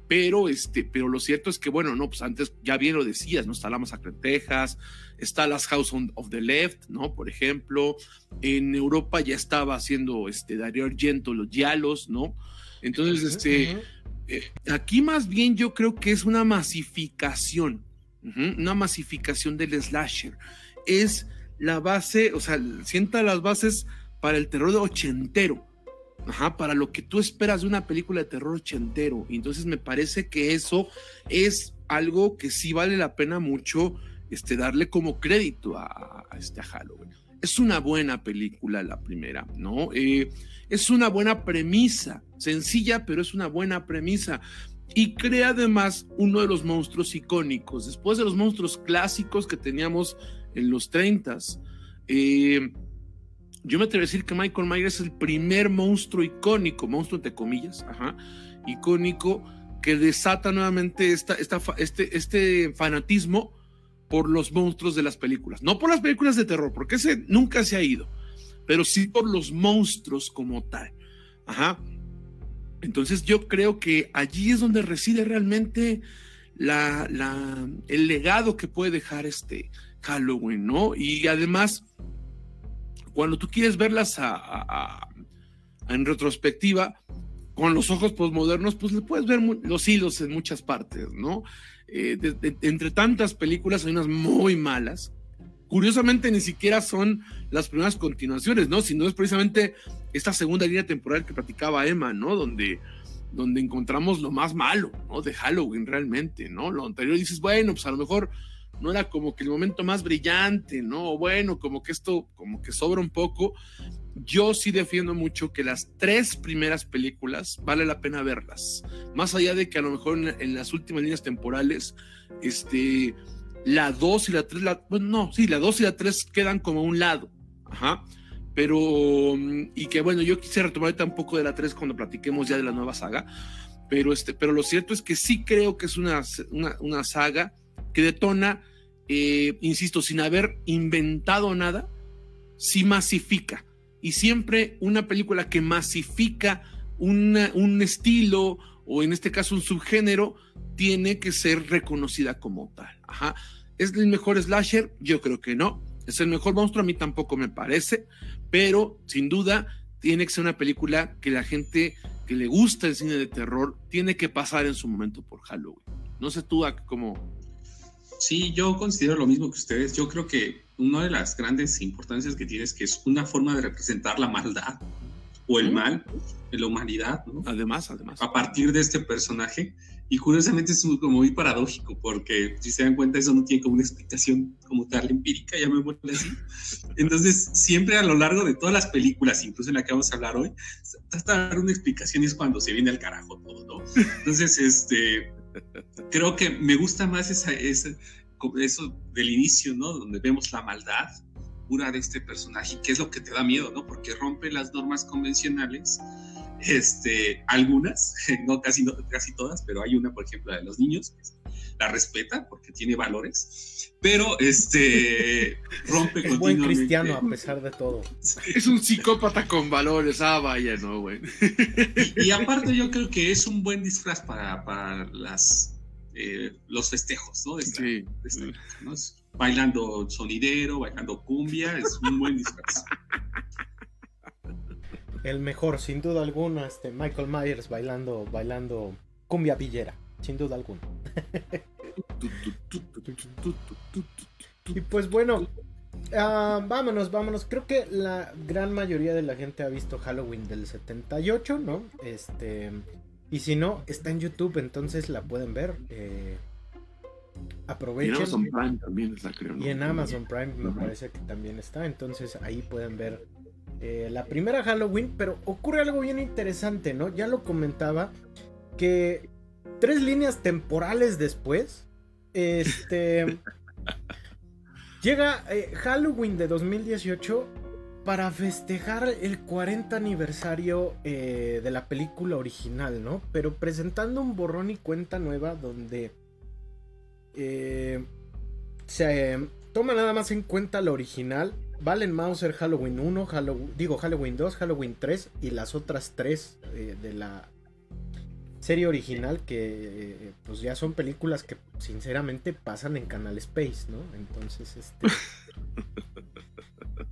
pero, este, pero lo cierto es que, bueno, no, pues antes ya bien lo decías, ¿no? Está la masacre en Texas, está las House of the Left, ¿no? Por ejemplo, en Europa ya estaba haciendo este, Darío Argento, los Yalos, ¿no? Entonces, este, aquí más bien yo creo que es una masificación, una masificación del slasher. Es la base, o sea, sienta las bases para el terror ochentero Ajá, para lo que tú esperas de una película de terror ochentero. entonces me parece que eso es algo que sí vale la pena mucho este, darle como crédito a, este, Halloween. Es una buena película la primera, ¿no? Eh, es una buena premisa, sencilla, pero es una buena premisa. Y crea además uno de los monstruos icónicos, después de los monstruos clásicos que teníamos en los 30s. Eh, yo me atrevo a decir que Michael Myers es el primer monstruo icónico, monstruo entre comillas, ajá, icónico, que desata nuevamente esta, este, este fanatismo por los monstruos de las películas. No por las películas de terror, porque ese nunca se ha ido, pero sí por los monstruos como tal. Ajá. Entonces yo creo que allí es donde reside realmente la, el legado que puede dejar este Halloween, ¿no? Y además cuando tú quieres verlas en retrospectiva, con los ojos postmodernos, pues le puedes ver los hilos en muchas partes, ¿no? Eh, entre tantas películas hay unas muy malas. Curiosamente ni siquiera son las primeras continuaciones, ¿no? Sino es precisamente esta segunda línea temporal que platicaba Emma, ¿no? Donde, donde encontramos lo más malo, ¿no? De Halloween realmente, ¿no? Lo anterior dices, bueno, pues a lo mejor no era como que el momento más brillante, ¿no? Bueno, como que esto, como que sobra un poco. Yo sí defiendo mucho que las tres primeras películas vale la pena verlas. Más allá de que a lo mejor en, las últimas líneas temporales, este, la 2 y la 3, la, bueno, no, sí, la 2 y la 3 quedan como a un lado. Ajá. Pero, y que bueno, yo quisiera retomar un poco de la 3 cuando platiquemos ya de la nueva saga. Pero, este, pero lo cierto es que sí creo que es una, una, una saga que detona, eh, insisto, sin haber inventado nada, sí masifica. Y siempre una película que masifica un estilo o en este caso un subgénero, tiene que ser reconocida como tal. Ajá. ¿Es el mejor slasher? Yo creo que no. ¿Es el mejor monstruo? A mí tampoco me parece, pero sin duda tiene que ser una película que la gente que le gusta el cine de terror tiene que pasar en su momento por Halloween. No sé tú cómo, Sí, yo considero lo mismo que ustedes. Yo creo que una de las grandes importancias que tiene es que es una forma de representar la maldad o el mal en la humanidad, ¿no? Además, además. A partir de este personaje. Y curiosamente es como muy paradójico, porque si se dan cuenta, eso no tiene como una explicación como tal empírica, ya me vuelve así. Entonces, siempre a lo largo de todas las películas, incluso en la que vamos a hablar hoy, trata de dar una explicación y es cuando se viene al carajo todo, ¿no? Entonces, este creo que me gusta más esa, eso del inicio, ¿no? Donde vemos la maldad pura de este personaje, que es lo que te da miedo, ¿no? Porque rompe las normas convencionales, este, algunas, no casi, no, casi todas, pero hay una, por ejemplo, la de los niños, la respeta porque tiene valores, pero este rompe es buen cristiano a pesar de todo. Es un psicópata con valores, ah, vaya, no, güey. Y, aparte yo creo que es un buen disfraz para, para las, eh, los festejos, ¿no? sí. ¿no? Bailando sonidero, bailando cumbia, es un buen disfraz. El mejor, sin duda alguna, este Michael Myers bailando, bailando cumbia villera, sin duda alguna. y pues bueno, ah, vámonos, vámonos. Creo que la gran mayoría de la gente ha visto Halloween del 78, ¿no? Este. Y si no, está en YouTube, entonces la pueden ver. Eh, aprovechen. Y en Amazon Prime también está, creo. Y en Amazon Prime me parece que también está. Entonces ahí pueden ver eh, la primera Halloween, pero ocurre algo bien interesante, ¿no? Ya lo comentaba, que tres líneas temporales después, este... llega eh, Halloween de 2018 para festejar el 40 aniversario eh, de la película original, ¿no? Pero presentando un borrón y cuenta nueva donde se toma nada más en cuenta la original Valen Mauser Halloween 1, digo Halloween 2, Halloween 3 y las otras 3 eh, de la serie original que eh, pues ya son películas que sinceramente pasan en Canal Space, ¿no? Entonces, este...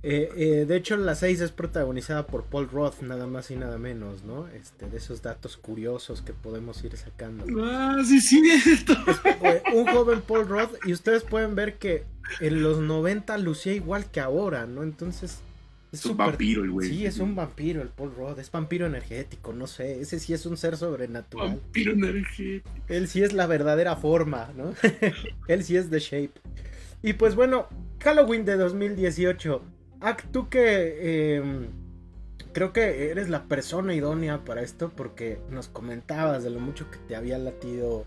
Eh, de hecho, la 6 es protagonizada por Paul Roth, nada más y nada menos, ¿no? Este, de esos datos curiosos que podemos ir sacando. Ah, sí, sí, un joven Paul Roth, y ustedes pueden ver que en los 90 lucía igual que ahora, ¿no? Entonces. Es, un vampiro el güey. Sí, es un vampiro el Paul Rudd. Es vampiro energético, no sé. Ese sí es un ser sobrenatural. Vampiro energético. Él sí es la verdadera forma, ¿no? Él sí es The Shape. Y pues bueno, Halloween de 2018. Ak, tú que. Em, creo que eres la persona idónea para esto porque nos comentabas de lo mucho que te había latido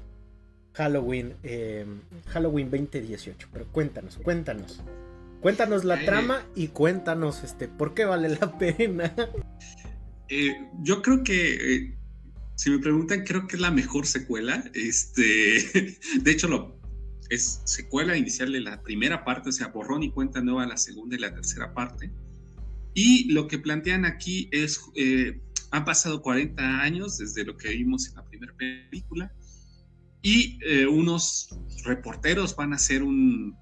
Halloween, em, Halloween 2018. Pero cuéntanos, cuéntanos. Cuéntanos la eh, trama y cuéntanos este, por qué vale la pena. Eh, yo creo que, eh, si me preguntan, creo que es la mejor secuela. Este, de hecho, lo, es secuela inicial de la primera parte, o sea, borrón y cuenta nueva la segunda y la tercera parte. Y lo que plantean aquí es, han pasado 40 años desde lo que vimos en la primera película y eh, unos reporteros van a hacer un,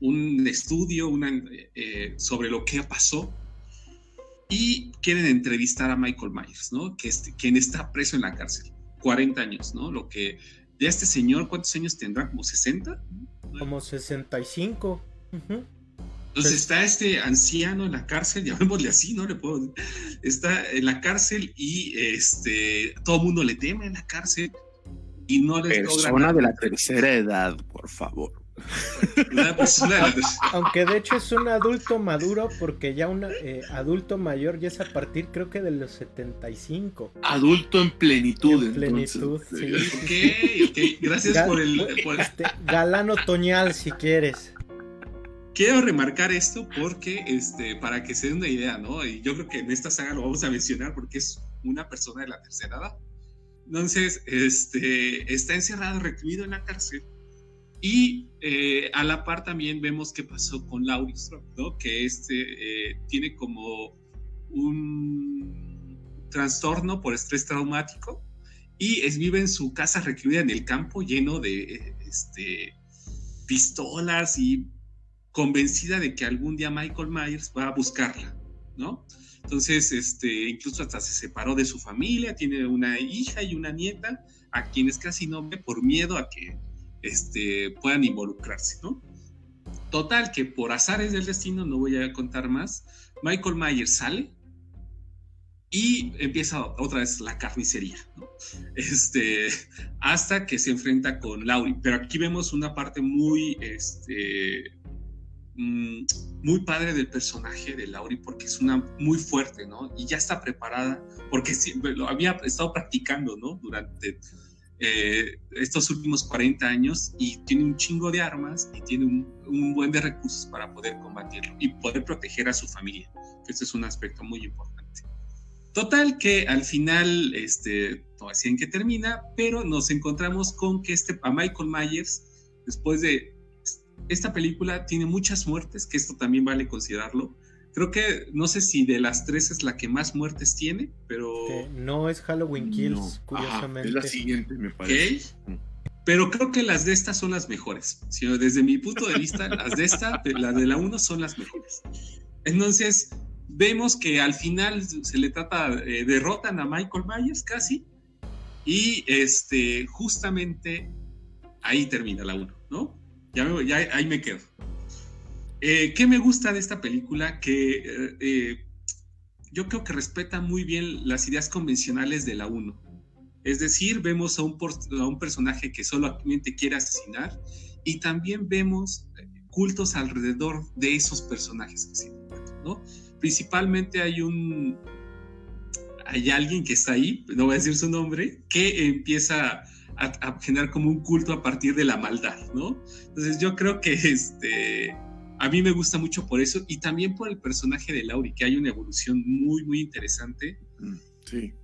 un estudio eh, sobre lo que pasó y quieren entrevistar a Michael Myers, ¿no? Que es, quien está preso en la cárcel, 40 años, ¿no? Lo que ya este señor, ¿cuántos años tendrá? ¿Como 60? Como 65. Entonces está este anciano en la cárcel, llamémosle así, ¿no? Le puedo. Está en la cárcel y este todo el mundo le teme en la cárcel y no les Persona de la tercera edad, por favor. Aunque de hecho es un adulto maduro porque ya un eh, adulto mayor ya es a partir creo que de los 75. Adulto en plenitud. En plenitud, sí. Ok, ok. Gracias por el... Este, galán otoñal si quieres. Quiero remarcar esto porque, este, para que se den una idea, ¿no? Y yo creo que en esta saga lo vamos a mencionar porque es una persona de la tercera edad. Entonces, este, está encerrado, recluido en la cárcel. Y eh, a la par también vemos qué pasó con Laurie ¿no? que este eh, tiene como un trastorno por estrés traumático y es, vive en su casa recluida en el campo lleno de este, pistolas y convencida de que algún día Michael Myers va a buscarla, ¿no? Entonces, este, incluso hasta se separó de su familia, tiene una hija y una nieta, a quienes casi no ve por miedo a que este, puedan involucrarse, ¿no? Total, que por azares del destino, no voy a contar más, Michael Myers sale y empieza otra vez la carnicería. Este, hasta que se enfrenta con Laurie. Pero aquí vemos una parte muy, este, Mm, muy padre del personaje de Lauri porque es una muy fuerte, ¿no? Y ya está preparada porque lo había estado practicando, ¿no? Durante eh, estos últimos 40 años y tiene un chingo de armas y tiene un, buen de recursos para poder combatirlo y poder proteger a su familia, este es un aspecto muy importante. Total que al final, este, así en que termina, pero nos encontramos con que este, a Michael Myers, después de esta película, tiene muchas muertes, que esto también vale considerarlo. Creo que no sé si de las tres es la que más muertes tiene, pero. no es Halloween Kills, curiosamente. es la siguiente, me parece. Pero creo que las de estas son las mejores. Desde mi punto de vista, las de esta, las de la 1 son las mejores. Entonces, vemos que al final se le trata, eh, derrotan a Michael Myers casi, y este, justamente ahí termina la 1, ¿no? Ya, ya, ahí me quedo. Eh, ¿Qué me gusta de esta película? Que eh, yo creo que respeta muy bien las ideas convencionales de la 1 es decir, vemos a un, a un personaje que solamente quiere asesinar y también vemos eh, cultos alrededor de esos personajes que se ¿no? Principalmente hay un... Hay alguien que está ahí, no voy a decir su nombre, que empieza a, generar como un culto a partir de la maldad, ¿no? Entonces yo creo que este, a mí me gusta mucho por eso y también por el personaje de Lauri, que hay una evolución muy, muy interesante. Mm.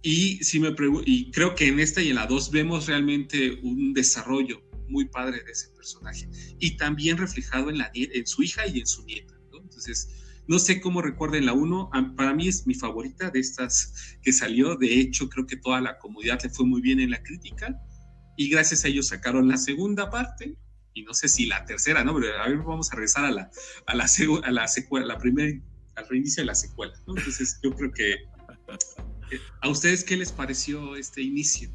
Y, si me y creo que en esta y en la dos vemos realmente un desarrollo muy padre de ese personaje y también reflejado en, la, en su hija y en su nieta. Entonces, no sé cómo recuerden la 1, para mí es mi favorita de estas que salió. De hecho, creo que toda la comunidad le fue muy bien en la crítica y gracias a ellos sacaron la segunda parte y no sé si la tercera, ¿no? Pero a ver, vamos a regresar a la, a la, a la secuela, la primera, al reinicio de la secuela, ¿no? Entonces, yo creo que ¿A ustedes qué les pareció este inicio?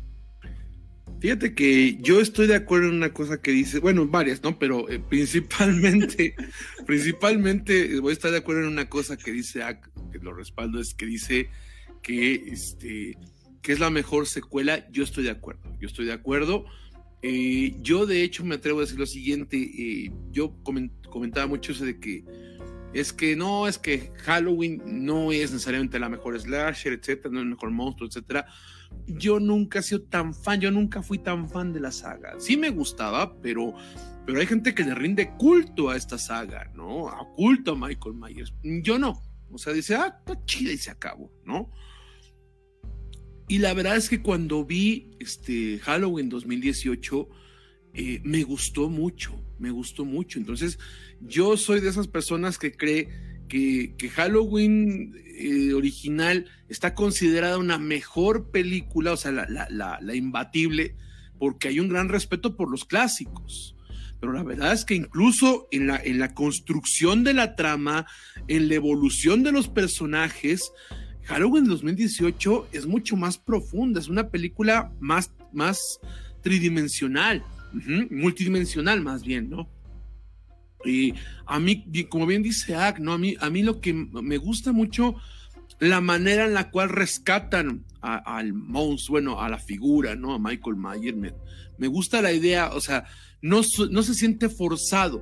Fíjate que yo estoy de acuerdo en una cosa que dice, bueno, varias, ¿no? Pero eh, principalmente, principalmente voy a estar de acuerdo en una cosa que dice, que lo respaldo, es que dice que, este, que es la mejor secuela. Yo estoy de acuerdo, yo estoy de acuerdo. Eh, yo de hecho me atrevo a decir lo siguiente, eh, yo comentaba mucho eso de que es que no, es que Halloween no es necesariamente la mejor slasher, etcétera, no es el mejor monstruo, etcétera. Yo nunca he sido tan fan, yo nunca fui tan fan de la saga. Sí me gustaba, pero, pero hay gente que le rinde culto a esta saga, ¿no? A culto a Michael Myers. Yo no. O sea, dice, ah, está chida y se acabó, ¿no? Y la verdad es que cuando vi este Halloween 2018, eh, me gustó mucho, me gustó mucho. Entonces, yo soy de esas personas que cree que, Halloween eh, original está considerada una mejor película, o sea, la, imbatible, porque hay un gran respeto por los clásicos. Pero la verdad es que incluso en la, en la construcción de la trama, en la evolución de los personajes, Halloween 2018 es mucho más profunda, es una película más, más tridimensional multidimensional más bien, ¿no? Y a mí, como bien dice Ack, ¿no? A mí, a mí lo que me gusta mucho, la manera en la cual rescatan al monstruo, bueno, a la figura, ¿no? A Michael Myers. Me, gusta la idea, o sea, no, no se siente forzado,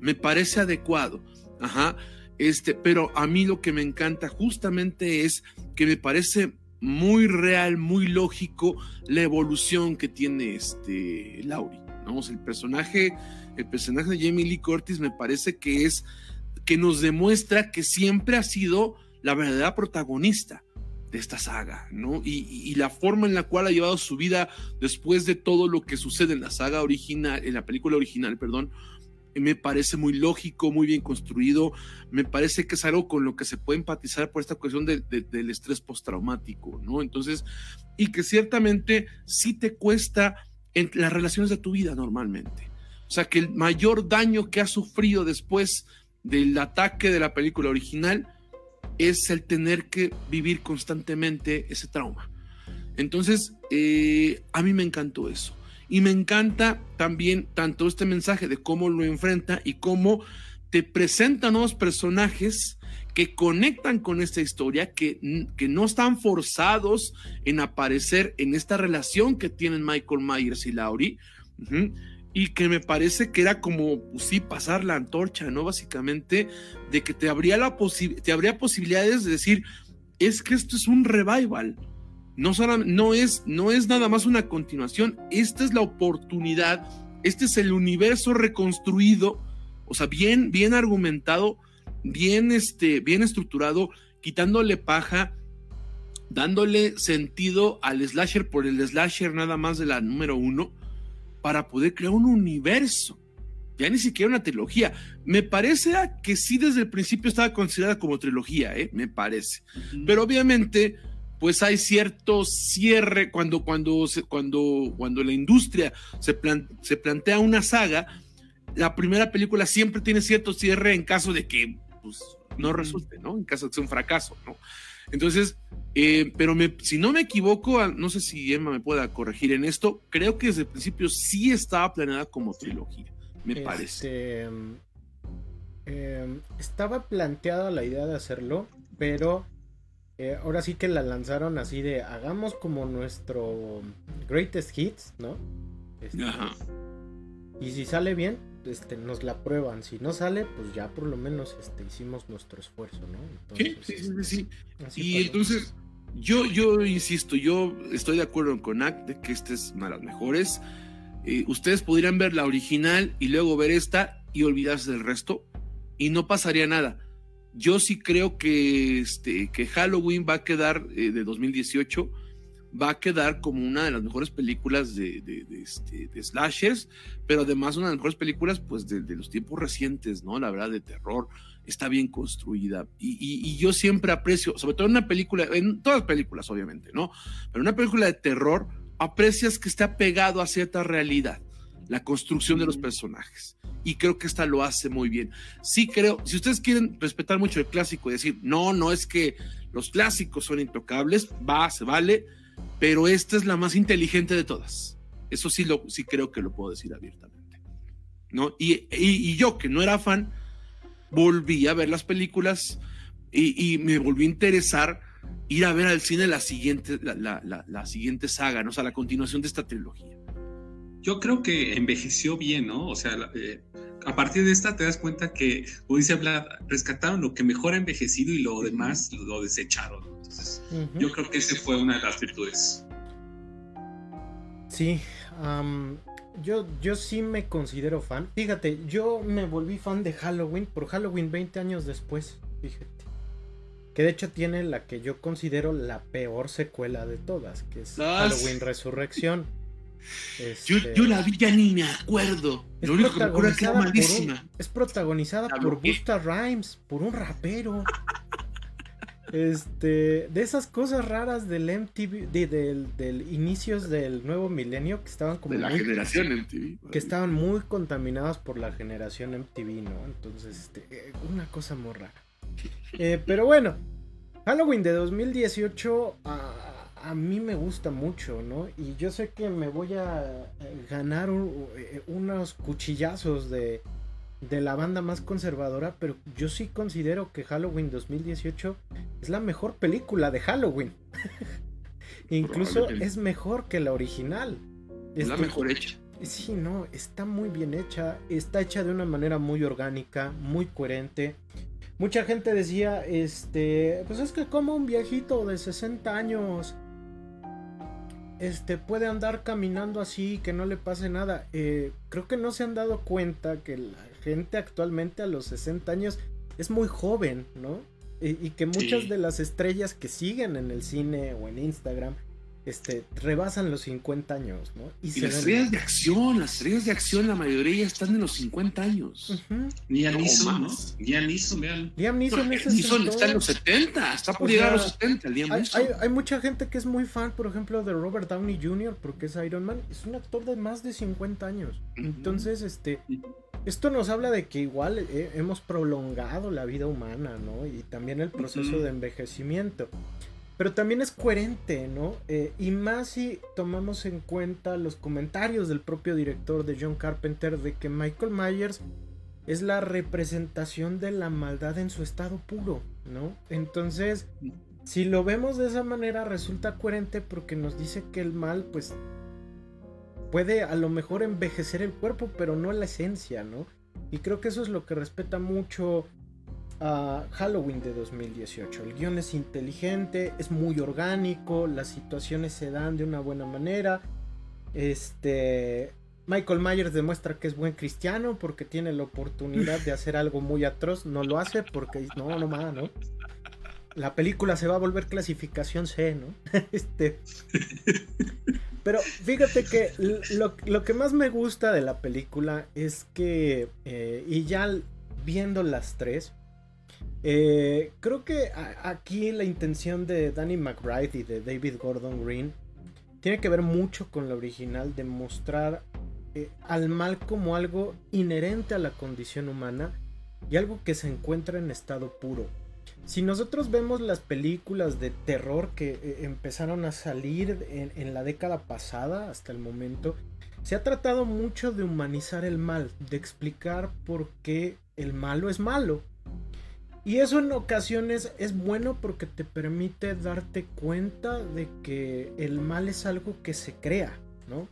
me parece adecuado. Ajá. Este, pero a mí lo que me encanta justamente es que me parece muy real, muy lógico la evolución que tiene este Laurie. El personaje, el personaje de Jamie Lee Curtis me parece que es que nos demuestra que siempre ha sido la verdadera protagonista de esta saga, ¿no? Y, la forma en la cual ha llevado su vida después de todo lo que sucede en la saga original, en la película original, perdón, me parece muy lógico, muy bien construido, me parece que es algo con lo que se puede empatizar por esta cuestión del estrés postraumático, ¿no? Entonces, y que ciertamente sí te cuesta en las relaciones de tu vida normalmente. O sea, que el mayor daño que has sufrido después del ataque de la película original es el tener que vivir constantemente ese trauma. Entonces, eh, a mí me encantó eso. Y me encanta también tanto este mensaje de cómo lo enfrenta y cómo te presenta nuevos personajes que conectan con esta historia, que, que no están forzados en aparecer en esta relación que tienen Michael Myers y Laurie. y que me parece que era como, pues sí, pasar la antorcha, ¿no? Básicamente, de que te habría, la te habría posibilidades de decir, es que esto es un revival. No, no, es, no es nada más una continuación, esta es la oportunidad, este es el universo reconstruido, o sea, bien, bien argumentado bien, este, bien estructurado, quitándole paja, dándole sentido al slasher por el slasher nada más de la número uno, para poder crear un universo. Ya ni siquiera una trilogía. Me parece que sí desde el principio estaba considerada como trilogía, ¿eh? me parece. Pero obviamente, pues hay cierto cierre cuando, cuando, cuando, cuando la industria se, se plantea una saga. La primera película siempre tiene cierto cierre en caso de que pues, no resulte, ¿no? En caso de que sea un fracaso, ¿no? Entonces, eh, pero si no me equivoco, no sé si Emma me pueda corregir en esto, creo que desde el principio sí estaba planeada como trilogía, me este, parece. Em, estaba planteada la idea de hacerlo, pero eh, ahora sí que la lanzaron así de hagamos como nuestro greatest hits, ¿no? Este, y si sale bien, este, nos la prueban. Si no sale, pues ya por lo menos este, hicimos nuestro esfuerzo, ¿no? sí, sí, sí, sí. Y entonces, yo, yo insisto, yo estoy de acuerdo con Act de que esta es una de las mejores. Eh, ustedes podrían ver la original y luego ver esta y olvidarse del resto y no pasaría nada. Yo sí creo que, este, que Halloween va a quedar eh, de 2018 va a quedar como una de las mejores películas de, de, este, de slashers, pero además una de las mejores películas pues de, los tiempos recientes, ¿no? La verdad, de terror, está bien construida. Y, y, yo siempre aprecio, sobre todo en una película, en todas las películas obviamente, ¿no? Pero en una película de terror, aprecias que esté apegado a cierta realidad, la construcción de los personajes. Y creo que esta lo hace muy bien. Sí creo, si ustedes quieren respetar mucho el clásico y decir, no, no es que los clásicos son intocables, va, se vale pero esta es la más inteligente de todas. Eso sí, lo, sí creo que lo puedo decir abiertamente. ¿no? Y, yo, que no era fan, volví a ver las películas y, me volví a interesar ir a ver al cine la siguiente, la, siguiente saga, ¿no? o sea, la continuación de esta trilogía. Yo creo que envejeció bien, ¿no? O sea, eh, a partir de esta te das cuenta que, como dice Vlad, rescataron lo que mejor ha envejecido y lo demás lo desecharon. Entonces, yo creo que esa fue una de las virtudes. Sí, yo, yo sí me considero fan. Fíjate, yo me volví fan de Halloween por Halloween 20 años después. Fíjate. Que de hecho tiene la que yo considero la peor secuela de todas, que es Halloween Resurrección. Este, yo, la vi ya ni me acuerdo. Es Lo único que me es que era malísima. es protagonizada por Busta Rhymes, por un rapero. Este, de esas cosas raras del MTV, del, inicios del nuevo milenio que estaban como. De la generación MTV. Que estaban muy contaminadas por la generación MTV, ¿no? Entonces, este, eh, una cosa muy rara. Eh, pero bueno, Halloween de 2018 a, a, mí me gusta mucho, ¿no? Y yo sé que me voy a eh, ganar unos cuchillazos de de la banda más conservadora, pero yo sí considero que Halloween 2018 es la mejor película de Halloween. Incluso es mejor que la original. Es la mejor hecha. Sí, no, está muy bien hecha, está hecha de una manera muy orgánica, muy coherente. Mucha gente decía, este, pues es que como un viejito de 60 años este puede andar caminando así que no le pase nada. Eh, creo que no se han dado cuenta que la gente actualmente a los 60 años es muy joven, ¿no? Y, que muchas de las estrellas que siguen en el cine o en Instagram este, rebasan los 50 años, ¿no? Y, las estrellas de acción, las estrellas de acción, la mayoría están en los 50 años. Liam Neeson, ¿no? Liam Neeson, vean. Liam Neeson, está en los 70, está por llegar a los 70, Liam hay, hay, mucha gente que es muy fan, por ejemplo, de Robert Downey Jr., porque es Iron Man, es un actor de más de 50 años. Entonces, este, esto nos habla de que igual eh, hemos prolongado la vida humana, ¿no? Y también el proceso de envejecimiento. Pero también es coherente, ¿no? Eh, y más si tomamos en cuenta los comentarios del propio director de John Carpenter de que Michael Myers es la representación de la maldad en su estado puro, ¿no? Entonces, si lo vemos de esa manera, resulta coherente porque nos dice que el mal, pues, puede a lo mejor envejecer el cuerpo, pero no la esencia, ¿no? Y creo que eso es lo que respeta mucho a Halloween de 2018. El guion es inteligente, es muy orgánico, las situaciones se dan de una buena manera. Este Michael Myers demuestra que es buen cristiano porque tiene la oportunidad de hacer algo muy atroz, no lo hace porque no, no más, ¿no? la película se va a volver clasificación C, ¿no? este. Pero fíjate que lo, que más me gusta de la película es que, eh, y ya viendo las tres, eh, creo que aquí la intención de Danny McBride y de David Gordon Green tiene que ver mucho con la original de mostrar eh, al mal como algo inherente a la condición humana y algo que se encuentra en estado puro. Si nosotros vemos las películas de terror que eh, empezaron a salir en, la década pasada hasta el momento, se ha tratado mucho de humanizar el mal, de explicar por qué el malo es malo. Y eso en ocasiones es bueno porque te permite darte cuenta de que el mal es algo que se crea, ¿no?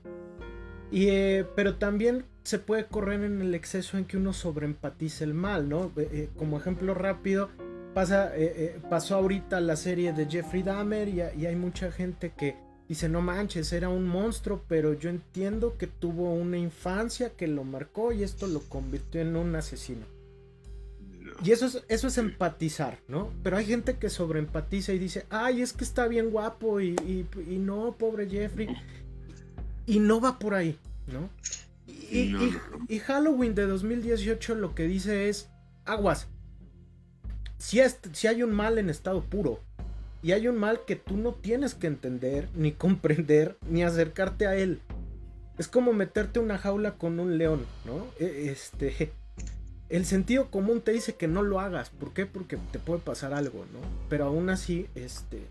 Y, eh, pero también se puede correr en el exceso en que uno sobreempatiza el mal, ¿no? Eh, como ejemplo rápido, pasa, eh, eh, pasó ahorita la serie de Jeffrey Dahmer y, hay mucha gente que dice, no manches, era un monstruo, pero yo entiendo que tuvo una infancia que lo marcó y esto lo convirtió en un asesino. Y eso es, eso es empatizar, ¿no? Pero hay gente que sobreempatiza y dice, ay, es que está bien guapo y, y, no, pobre Jeffrey. Y no va por ahí, ¿no? Y, y, Halloween de 2018 lo que dice es, aguas, si, hay un mal en estado puro, y hay un mal que tú no tienes que entender, ni comprender, ni acercarte a él. Es como meterte una jaula con un león, ¿no? E, este. El sentido común te dice que no lo hagas. ¿Por qué? Porque te puede pasar algo, ¿no? Pero aún así, este.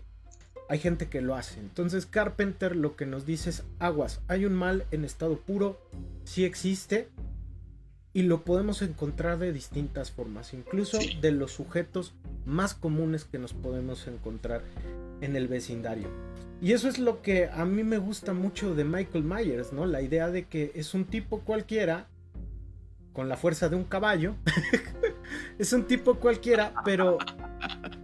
Hay gente que lo hace. Entonces, Carpenter lo que nos dice es: aguas, hay un mal en estado puro, sí existe, y lo podemos encontrar de distintas formas, incluso de los sujetos más comunes que nos podemos encontrar en el vecindario. Y eso es lo que a mí me gusta mucho de Michael Myers, ¿no? La idea de que es un tipo cualquiera con la fuerza de un caballo. es un tipo cualquiera, pero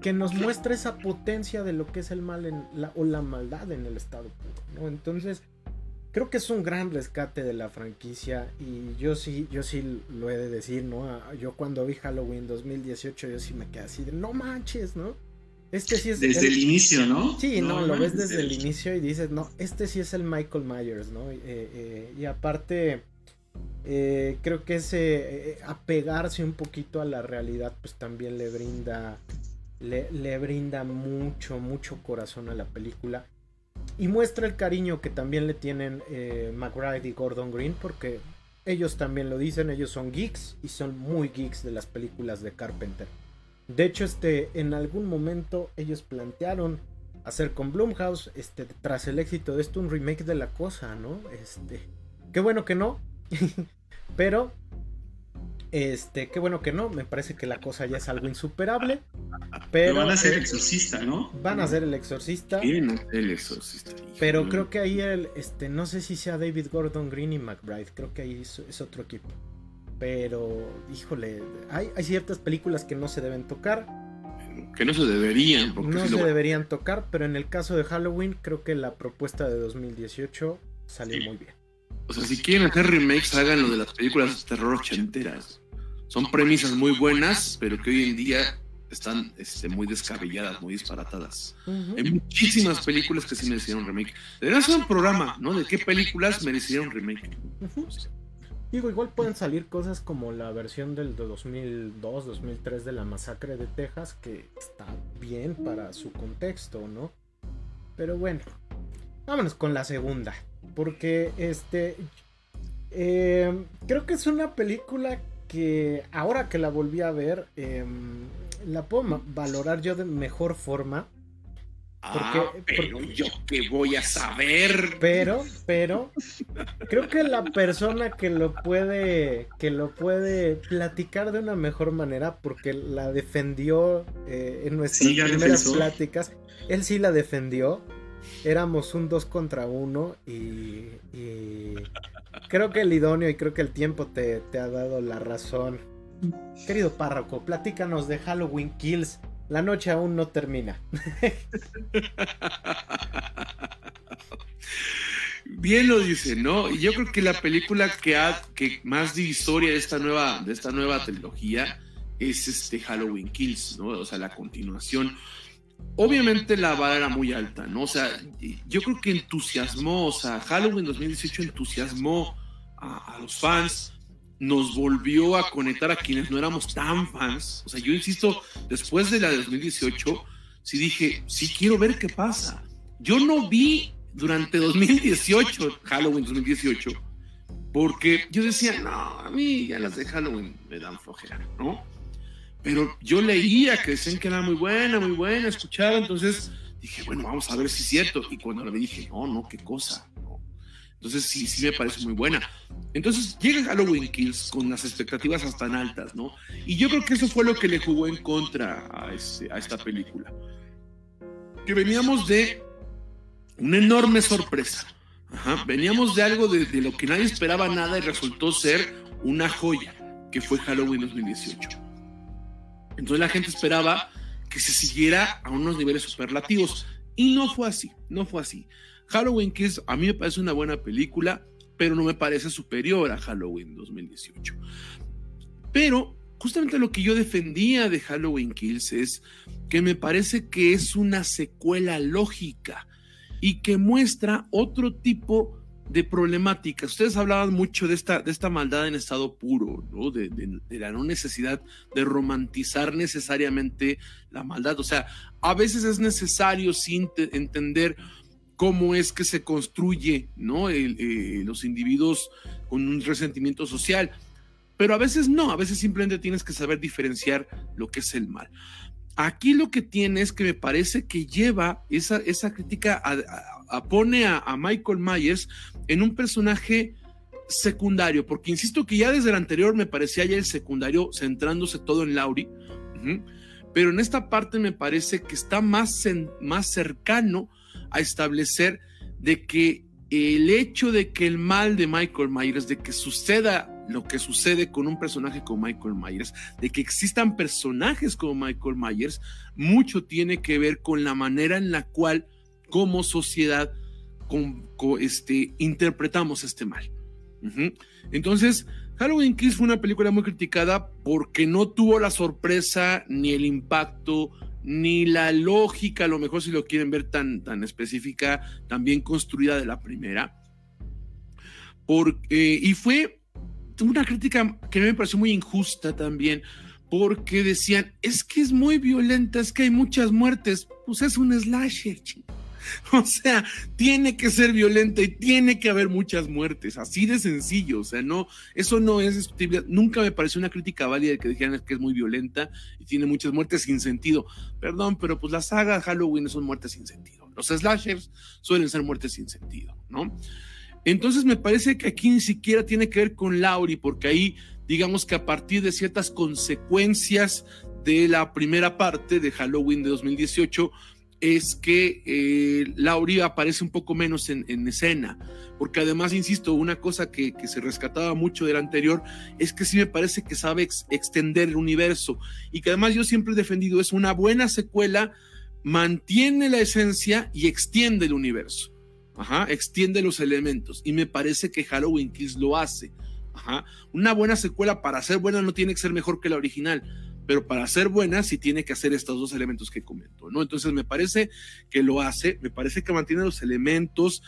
que nos muestra esa potencia de lo que es el mal en la, o la maldad en el estado puro, ¿no? Entonces, creo que es un gran rescate de la franquicia y yo sí, yo sí lo he de decir, ¿no? Yo cuando vi Halloween 2018 yo sí me quedé así de no manches, ¿no? Este sí es desde el, inicio, ¿no? Sí, no, lo ves desde el inicio y dices, no, este sí es el Michael Myers, ¿no? Eh, eh, y aparte, eh, creo que ese apegarse un poquito a la realidad, pues también le brinda, le, le brinda mucho, mucho corazón a la película. Y muestra el cariño que también le tienen eh, McBride y Gordon Green porque ellos también lo dicen, ellos son geeks y son muy geeks de las películas de Carpenter. De hecho, este, en algún momento ellos plantearon hacer con Blumhouse, este, tras el éxito de esto, un remake de la cosa, ¿no? Este, qué bueno que no, pero este, qué bueno que no, me parece que la cosa ya es algo insuperable. Pero, van a ser el exorcista, ¿no? Van a ser el exorcista. el exorcista. Pero creo que ahí el, este, no sé si sea David Gordon Green y McBride, creo que ahí es, otro equipo. Pero, híjole, hay, hay, ciertas películas que no se deben tocar. Que no se deberían. no se deberían tocar, pero en el caso de Halloween, creo que la propuesta de 2018 salió muy bien. O sea, si quieren hacer remakes, hagan lo de las películas de terror ochenteras. Son premisas muy buenas, pero que hoy en día están este, muy descabelladas, muy disparatadas. Hay muchísimas películas que sí merecieron remake. Deberían hacer un programa, ¿no? De qué películas merecieron remake. Digo, igual pueden salir cosas como la versión del de 2002, 2003 de la masacre de Texas, que está bien para su contexto, ¿no? Pero bueno, vámonos con la segunda. Porque este. Eh, creo que es una película que ahora que la volví a ver, em, la puedo valorar yo de mejor forma. Porque, ah, pero yo que voy a saber. Pero, pero, creo que la persona que lo puede, que lo puede platicar de una mejor manera, porque la defendió eh, en nuestras primeras pláticas, él sí la defendió éramos un 2 contra 1 y, creo que el idóneo y creo que el tiempo te, ha dado la razón. Querido párroco, platícanos de Halloween Kills. La noche aún no termina. Bien lo dice, ¿no? Y yo creo que la película que, ha, que más divisoria de esta nueva, de esta nueva trilogía es este Halloween Kills, ¿no? O sea, la continuación obviamente la vara era muy alta, ¿no? O sea, yo creo que entusiasmó, o sea, Halloween 2018 entusiasmó a, a los fans, nos volvió a conectar a quienes no éramos tan fans. O sea, yo insisto, después de la de 2018, sí dije, sí quiero ver qué pasa. Yo no vi durante 2018, Halloween 2018, porque yo decía, no, a mí ya las de Halloween me dan flojera, ¿no? Pero yo leía que decían que era muy buena, muy buena, escuchaba, entonces dije, bueno, vamos a ver si es cierto. Y cuando la vi dije, no, no, qué cosa. Entonces sí, sí me parece muy buena. Entonces llega Halloween Kills con las expectativas hasta tan altas, ¿no? Y yo creo que eso fue lo que le jugó en contra a, ese, a esta película. Que veníamos de una enorme sorpresa. Veníamos de algo de, de, lo que nadie esperaba nada y resultó ser una joya, que fue Halloween 2018. Entonces la gente esperaba que se siguiera a unos niveles superlativos. Y no fue así, no fue así. Halloween Kills a mí me parece una buena película, pero no me parece superior a Halloween 2018. Pero justamente lo que yo defendía de Halloween Kills es que me parece que es una secuela lógica y que muestra otro tipo de problemáticas. Ustedes hablaban mucho de esta, de esta maldad en estado puro, ¿no? De, de, la no necesidad de romantizar necesariamente la maldad. O sea, a veces es necesario sí, entender cómo es que se construye, ¿no? Eh, los individuos con un resentimiento social. Pero a veces no, a veces simplemente tienes que saber diferenciar lo que es el mal. Aquí lo que tiene es que me parece que lleva esa, esa crítica, pone a, Michael Myers en un personaje secundario, porque insisto que ya desde el anterior me parecía ya el secundario centrándose todo en -huh, pero en esta parte me parece que está más, en, más cercano a establecer de que el hecho de que el mal de Michael Myers, de que suceda lo que sucede con un personaje como Michael Myers, de que existan personajes como Michael Myers, mucho tiene que ver con la manera en la cual como sociedad con, este, interpretamos este mal. Entonces, Halloween Kills fue una película muy criticada porque no tuvo la sorpresa ni el impacto ni la lógica, a lo mejor si lo quieren ver tan, tan específica, tan bien construida de la primera. Porque, y fue una crítica que me pareció muy injusta también, porque decían, es que es muy violenta, es que hay muchas muertes, pues es un slasher, chico. O sea, tiene que ser violenta y tiene que haber muchas muertes, así de sencillo. O sea, no, eso no es discutible. Nunca me pareció una crítica válida que dijeran que es muy violenta y tiene muchas muertes sin sentido. Perdón, pero pues la saga Halloween son muertes sin sentido. Los slashers suelen ser muertes sin sentido, ¿no? Entonces me parece que aquí ni siquiera tiene que ver con Laurie, porque ahí, digamos que a partir de ciertas consecuencias de la primera parte de Halloween de 2018, es que eh, Laurie aparece un poco menos en, en, escena, porque además, insisto, una cosa que, se rescataba mucho del anterior es que sí me parece que sabe ex, extender el universo y que además yo siempre he defendido es una buena secuela, mantiene la esencia y extiende el universo, Ajá, extiende los elementos y me parece que Halloween Kills lo hace. Ajá. Una buena secuela para ser buena no tiene que ser mejor que la original, pero para ser buena sí tiene que hacer estos dos elementos que comento, ¿no? Entonces me parece que lo hace, me parece que mantiene los elementos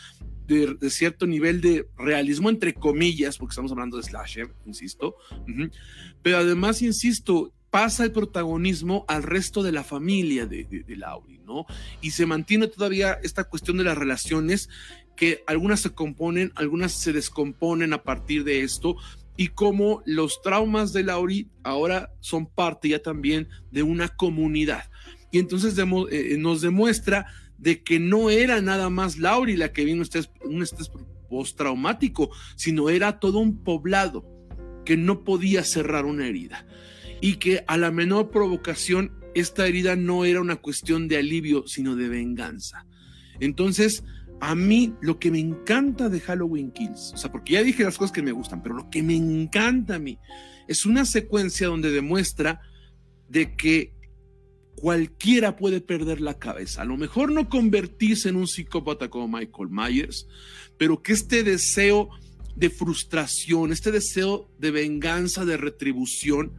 de, de cierto nivel de realismo, entre comillas, porque estamos hablando de slasher, insisto, uh -huh. pero además, insisto, pasa el protagonismo al resto de la familia de, de, de Laurie, ¿no? Y se mantiene todavía esta cuestión de las relaciones que algunas se componen, algunas se descomponen a partir de esto, y cómo los traumas de Laurie ahora son parte ya también de una comunidad. Y entonces demo, eh, nos demuestra de que no era nada más Laurie la que vino este, un estrés postraumático, sino era todo un poblado que no podía cerrar una herida. Y que a la menor provocación, esta herida no era una cuestión de alivio, sino de venganza. Entonces, a mí lo que me encanta de Halloween Kills, o sea, porque ya dije las cosas que me gustan, pero lo que me encanta a mí es una secuencia donde demuestra de que cualquiera puede perder la cabeza. A lo mejor no convertirse en un psicópata como Michael Myers, pero que este deseo de frustración, este deseo de venganza, de retribución,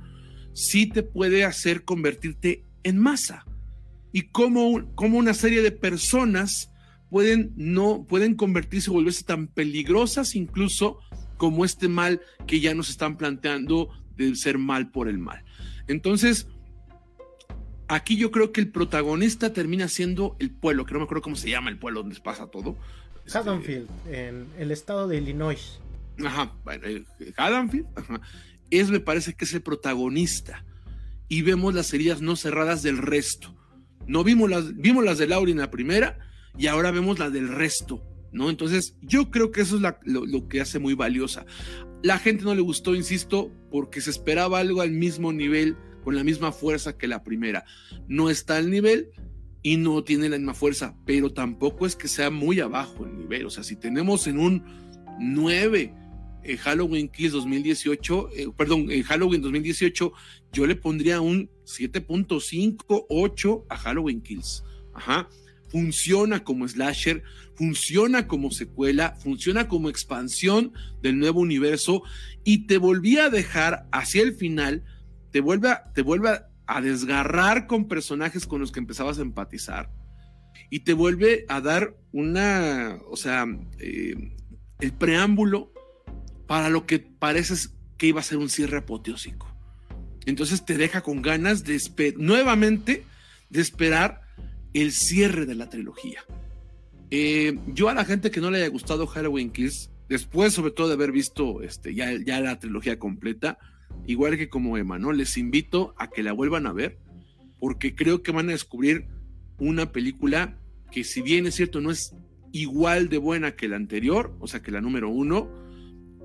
sí te puede hacer convertirte en masa. y cómo, cómo una serie de personas pueden, no, pueden convertirse volverse tan peligrosas incluso como este mal que ya nos están planteando de ser mal por el mal. Entonces, aquí yo creo que el protagonista termina siendo el pueblo, que no me acuerdo cómo se llama el pueblo donde pasa todo. Este, Haddonfield, en el estado de Illinois. Ajá, bueno, Haddonfield, es me parece que es el protagonista. Y vemos las heridas no cerradas del resto. No vimos las, vimos las de Laura en la primera y ahora vemos las del resto, ¿no? Entonces, yo creo que eso es lo, que hace muy valiosa. La gente no le gustó, insisto, porque se esperaba algo al mismo nivel, con la misma fuerza que la primera. No está al nivel y no tiene la misma fuerza, pero tampoco es que sea muy abajo el nivel. O sea, si tenemos en un 9 eh, Halloween Kills 2018, eh, perdón, en Halloween 2018, yo le pondría un 7.5, 8 a Halloween Kills. Ajá. Funciona como slasher, funciona como secuela, funciona como expansión del nuevo universo y te volvía a dejar hacia el final, te vuelve a, te vuelve a desgarrar con personajes con los que empezabas a empatizar y te vuelve a dar una, o sea, eh, el preámbulo para lo que parece que iba a ser un cierre apoteósico. Entonces te deja con ganas de nuevamente de esperar el cierre de la trilogía. Eh, yo a la gente que no le haya gustado Halloween Kiss, después sobre todo de haber visto este, ya, ya la trilogía completa, igual que como Emma, ¿no? Les invito a que la vuelvan a ver, porque creo que van a descubrir una película que si bien es cierto no es igual de buena que la anterior, o sea que la número uno,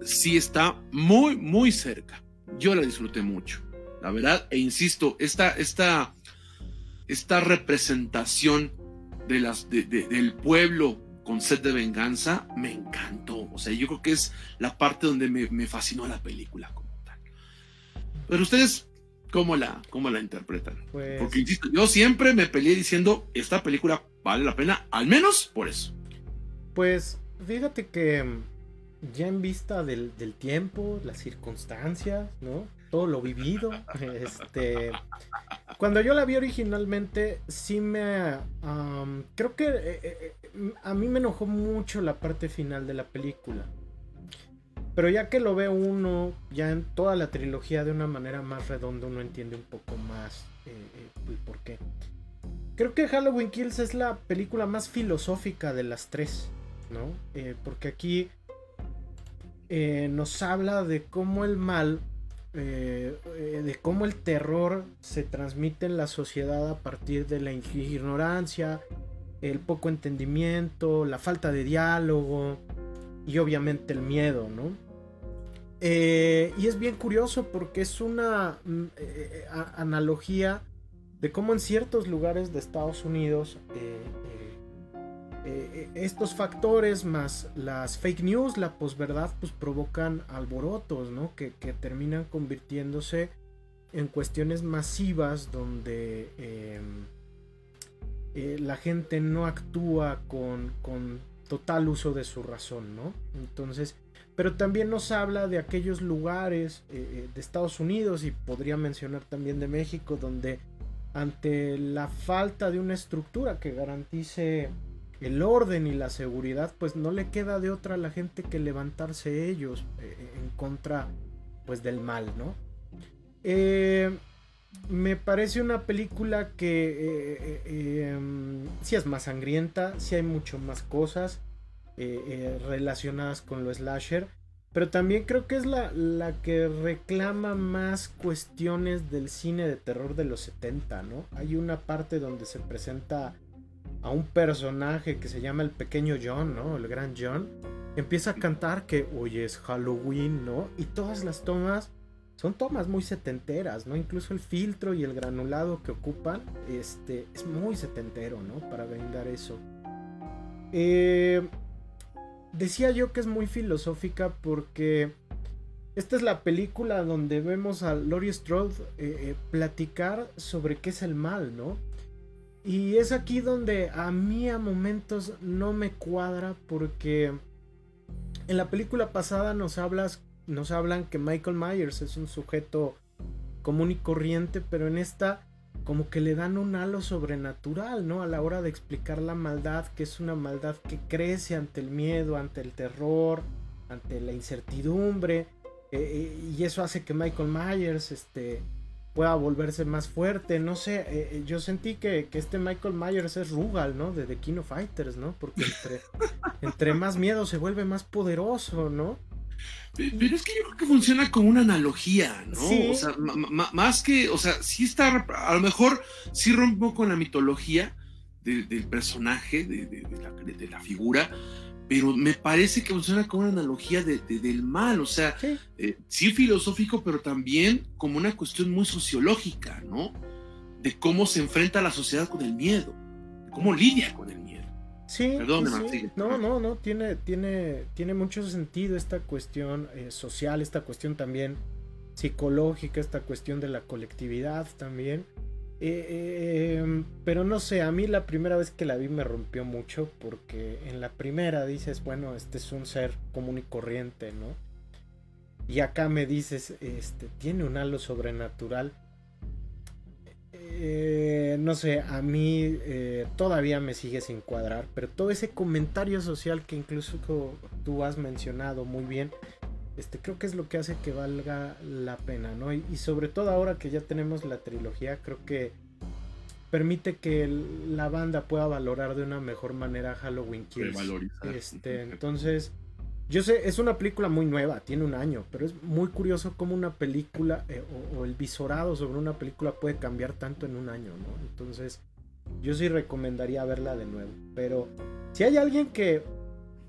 sí está muy, muy cerca. Yo la disfruté mucho, la verdad, e insisto, esta, esta, esta representación de las, del pueblo con sed de venganza me encantó. O sea, yo creo que es la parte donde me, fascinó la película como tal. Pero ustedes, ¿cómo la, cómo la interpretan? Pues Porque insisto, yo siempre me peleé diciendo, esta película vale la pena, al menos por eso. Pues fíjate que ya en vista del, tiempo, las circunstancias, ¿no? Todo lo vivido. Este, cuando yo la vi originalmente, sí me... creo que eh, eh, eh, a mí me enojó mucho la parte final de la película. Pero ya que lo ve uno, ya en toda la trilogía de una manera más redonda, uno entiende un poco más el por qué. Creo que Halloween Kills es la película más filosófica de las tres, ¿no? porque aquí nos habla de cómo el mal, eh, eh, de cómo el terror se transmite en la sociedad a partir de la ignorancia, el poco entendimiento, la falta de diálogo y obviamente el miedo, ¿no? y es bien curioso porque es una mm, analogía de cómo en ciertos lugares de Estados Unidos eh, eh, estos factores más las fake news, la posverdad, pues provocan alborotos, ¿no? Que, terminan convirtiéndose en cuestiones masivas donde em, eh, la gente no actúa con, con, total uso de su razón, ¿no? Entonces, pero también nos habla de aquellos lugares de Estados Unidos y podría mencionar también de México donde ante la falta de una estructura que garantice el orden y la seguridad, pues no le queda de otra a la gente que levantarse ellos eh, en contra pues del mal, ¿no? Eh, me parece una película que eh, em, sí es más sangrienta, sí hay mucho más cosas relacionadas con lo slasher, pero también creo que es la, la, que reclama más cuestiones del cine de terror de los 70, ¿no? Hay una parte donde se presenta a un personaje que se llama el pequeño John, ¿no? El gran John, empieza a cantar que hoy es Halloween, ¿no? Y todas las tomas son tomas muy setenteras, ¿no? Incluso el filtro y el granulado que ocupan, este, es muy setentero, ¿no? Para brindar eso. Eh, decía yo que es muy filosófica porque esta es la película donde vemos a Laurie Strode eh, eh, platicar sobre qué es el mal, ¿no? Y es aquí donde a mí a momentos no me cuadra porque en la película pasada nos hablas nos hablan que Michael Myers es un sujeto común y corriente, pero en esta como que le dan un halo sobrenatural, ¿no? A la hora de explicar la maldad, que es una maldad que crece ante el miedo, ante el terror, ante la incertidumbre. Eh, eh, y eso hace que Michael Myers este, pueda volverse más fuerte. No sé, eh, yo sentí que, este Michael Myers es Rugal, ¿no? De The King of Fighters, ¿no? Porque entre, entre más miedo se vuelve más poderoso, ¿no? Pero es que yo creo que funciona como una analogía, ¿no? O sea, más que, o sea, sí está, a lo mejor sí rompo con la mitología del personaje, de, la, figura, pero me parece que funciona como una analogía del mal, o sea, eh, sí. filosófico, pero también como una cuestión muy sociológica, ¿no? De cómo se enfrenta la sociedad con el miedo, de cómo lidia con el miedo. Sí, no, no, no, tiene, tiene, tiene mucho sentido esta cuestión eh, social, esta cuestión también psicológica, esta cuestión de la colectividad también. Eh, em, pero no sé, a mí la primera vez que la vi me rompió mucho porque en la primera dices, bueno, este es un ser común y corriente, ¿no? Y acá me dices, este, tiene un halo sobrenatural. Eh, no sé, a mí eh, todavía me sigue sin cuadrar, pero todo ese comentario social que incluso tú has mencionado muy bien, este, creo que es lo que hace que valga la pena, ¿no? Y, sobre todo ahora que ya tenemos la trilogía, creo que permite que la banda pueda valorar de una mejor manera Halloween Kills. Este, entonces yo sé, es una película muy nueva, tiene un año, pero es muy curioso cómo una película eh, o, el visorado sobre una película puede cambiar tanto en un año, ¿no? Entonces, yo sí recomendaría verla de nuevo. Pero si hay alguien que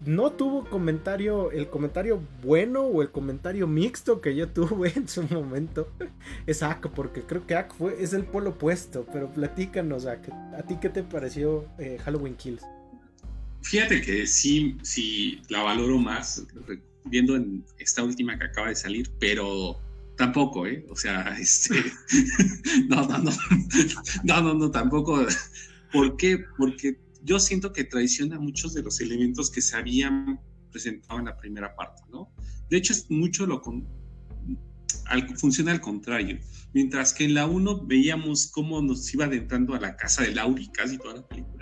no tuvo comentario, el comentario bueno o el comentario mixto que yo tuve en su momento, es Ak, porque creo que Ak fue, es el polo opuesto. Pero platícanos, Ak, ¿a ti qué te pareció eh, Halloween Kills? Fíjate que sí, sí la valoro más viendo en esta última que acaba de salir, pero tampoco, ¿eh? O sea, este, no, no, no, no, no, no, tampoco. ¿Por qué? Porque yo siento que traiciona muchos de los elementos que se habían presentado en la primera parte, ¿no? De hecho, es mucho lo con, funciona al contrario. Mientras que en la 1 veíamos cómo nos iba adentrando a la casa de Lauri casi toda la película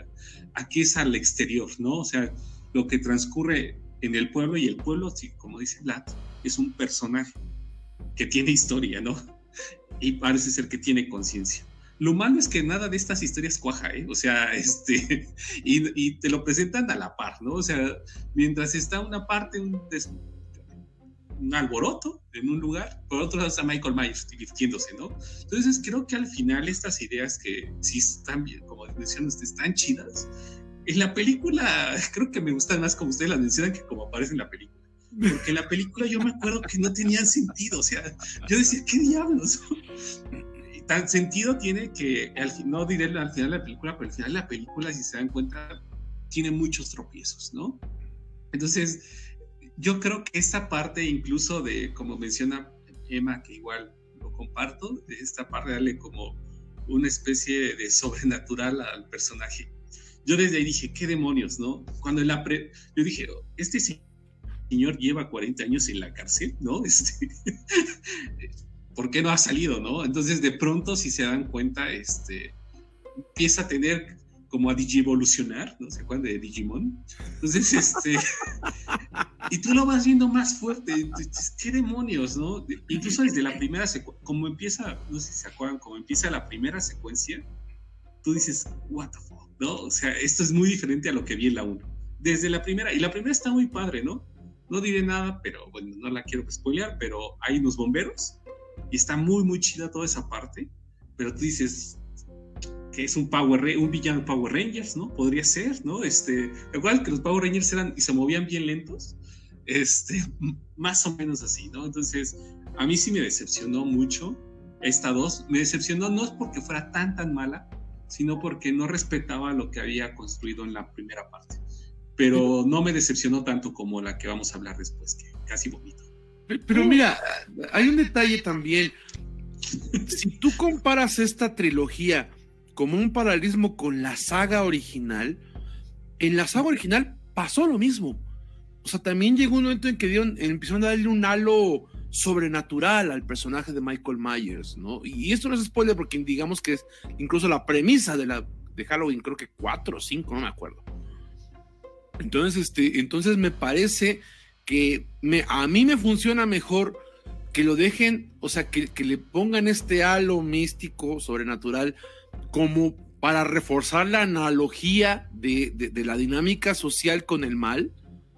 aquí es al exterior, ¿no? O sea, lo que transcurre en el pueblo y el pueblo, sí, como dice Lat, es un personaje que tiene historia, ¿no? Y parece ser que tiene conciencia. Lo malo es que nada de estas historias cuaja, ¿eh? O sea, este, y, te lo presentan a la par, ¿no? O sea, mientras está una parte, un, un alboroto en un lugar, por otro lado está Michael Myers divirtiéndose, ¿no? Entonces creo que al final estas ideas que sí están bien, como mencionan están chidas, en la película creo que me gustan más como ustedes las mencionan que como aparece en la película. Porque en la película yo me acuerdo que no tenían sentido, o sea, yo decía, ¿qué diablos? Tan sentido tiene que, al, no diré al final de la película, pero al final de la película, si se dan cuenta, tiene muchos tropiezos, ¿no? Entonces, yo creo que esta parte incluso de, como menciona Emma, que igual lo comparto, de esta parte darle como una especie de sobrenatural al personaje. Yo desde ahí dije, ¿qué demonios, no? Cuando la pre yo dije, este señor lleva 40 años en la cárcel, ¿no? Este, ¿Por qué no ha salido, no? Entonces, de pronto, si se dan cuenta, este, empieza a tener como a digivolucionar, ¿no? ¿Se acuerdan de Digimon? Entonces, este, y tú lo vas viendo más fuerte, ¿qué demonios, no? Incluso desde la primera secuencia, como empieza, no sé si se acuerdan, como empieza la primera secuencia, tú dices, what the fuck, ¿no? O sea, esto es muy diferente a lo que vi en la 1. Desde la primera, y la primera está muy padre, ¿no? No diré nada, pero bueno, no la quiero spoilear, pero hay unos bomberos y está muy, muy chida toda esa parte, pero tú dices, que es un Power un villano Power Rangers, ¿no? Podría ser, ¿no? Este, igual que los Power Rangers eran y se movían bien lentos, este, más o menos así, ¿no? Entonces, a mí sí me decepcionó mucho esta dos. Me decepcionó no es porque fuera tan tan mala, sino porque no respetaba lo que había construido en la primera parte. Pero no me decepcionó tanto como la que vamos a hablar después, que casi bonito. Pero mira, hay un detalle también. Si tú comparas esta trilogía como un paralelismo con la saga original, en la saga original pasó lo mismo. O sea, también llegó un momento en que dieron, empezaron a darle un halo sobrenatural al personaje de Michael Myers, ¿no? Y esto no es spoiler porque digamos que es incluso la premisa de, la, de Halloween, creo que cuatro o cinco, no me acuerdo. Entonces, este, entonces me parece que me, a mí me funciona mejor que lo dejen, o sea, que, que le pongan este halo místico, sobrenatural, como para reforzar la analogía de, de, la dinámica social con el mal,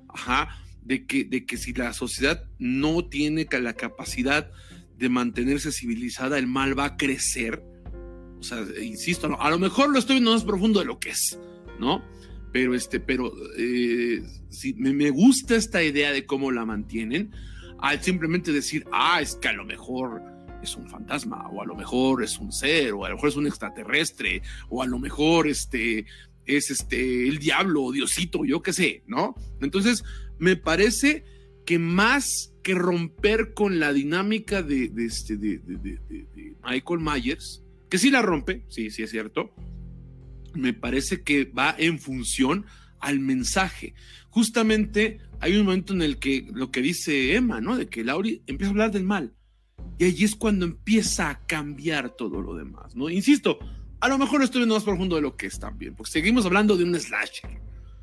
ajá, de que, de que si la sociedad no tiene la capacidad de mantenerse civilizada, el mal va a crecer. O sea, insisto, a lo mejor lo estoy viendo más profundo de lo que es, ¿no? Pero este, pero eh, me, me, gusta esta idea de cómo la mantienen, al simplemente decir, ah, es que a lo mejor es un fantasma, o a lo mejor es un ser, o a lo mejor es un extraterrestre, o a lo mejor este es este el diablo Diosito, yo qué sé, ¿no? Entonces, me parece que más que romper con la dinámica de, este, de, Michael Myers, que sí la rompe, sí, sí es cierto, me parece que va en función al mensaje. Justamente hay un momento en el que lo que dice Emma, ¿no? De que Lauri empieza a hablar del mal. Y allí es cuando empieza a cambiar todo lo demás, ¿no? Insisto, a lo mejor estoy viendo más profundo de lo que es también, porque seguimos hablando de un slasher.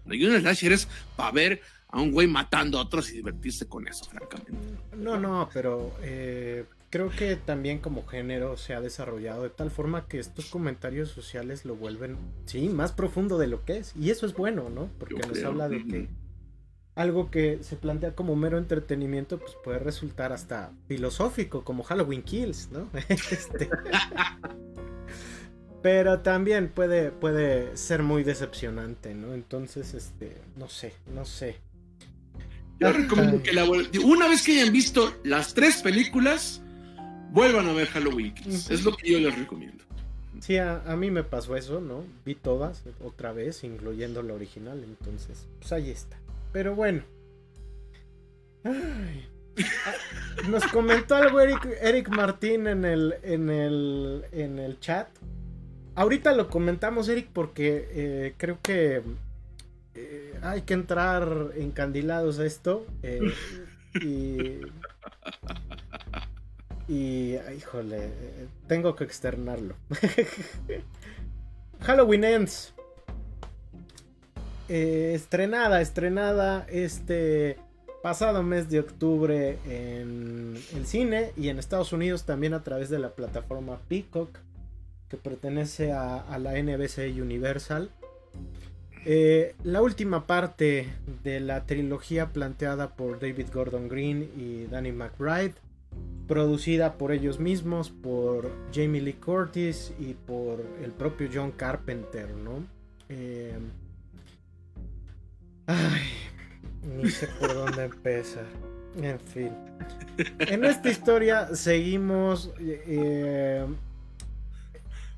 Y un slasher es para ver a un güey matando a otros y divertirse con eso, francamente. No, no, pero eh, creo que también como género se ha desarrollado de tal forma que estos comentarios sociales lo vuelven, sí, más profundo de lo que es. Y eso es bueno, ¿no? Porque nos habla de que algo que se plantea como mero entretenimiento, pues puede resultar hasta filosófico, como Halloween Kills, ¿no? este... Pero también puede, puede ser muy decepcionante, ¿no? Entonces, este, no sé, no sé. Yo recomiendo que la una vez que hayan visto las tres películas, vuelvan a ver Halloween Kills. Es lo que yo les recomiendo. Sí, a, a, mí me pasó eso, ¿no? Vi todas otra vez, incluyendo la original, entonces, pues ahí está. Pero bueno. Nos comentó algo Eric, Martín en el, en, el, en el chat. Ahorita lo comentamos, Eric, porque eh, creo que eh, hay que entrar encandilados a esto. Eh, y. Y. Híjole, tengo que externarlo. Halloween Ends. Eh, estrenada, estrenada este pasado mes de octubre en el cine y en Estados Unidos también a través de la plataforma Peacock que pertenece a, la NBC Universal. Eh, la última parte de la trilogía planteada por David Gordon Green y Danny McBride, producida por ellos mismos, por Jamie Lee Curtis y por el propio John Carpenter, ¿no? Eh, Ay, ni sé por dónde empezar. En fin. En esta historia seguimos. Eh,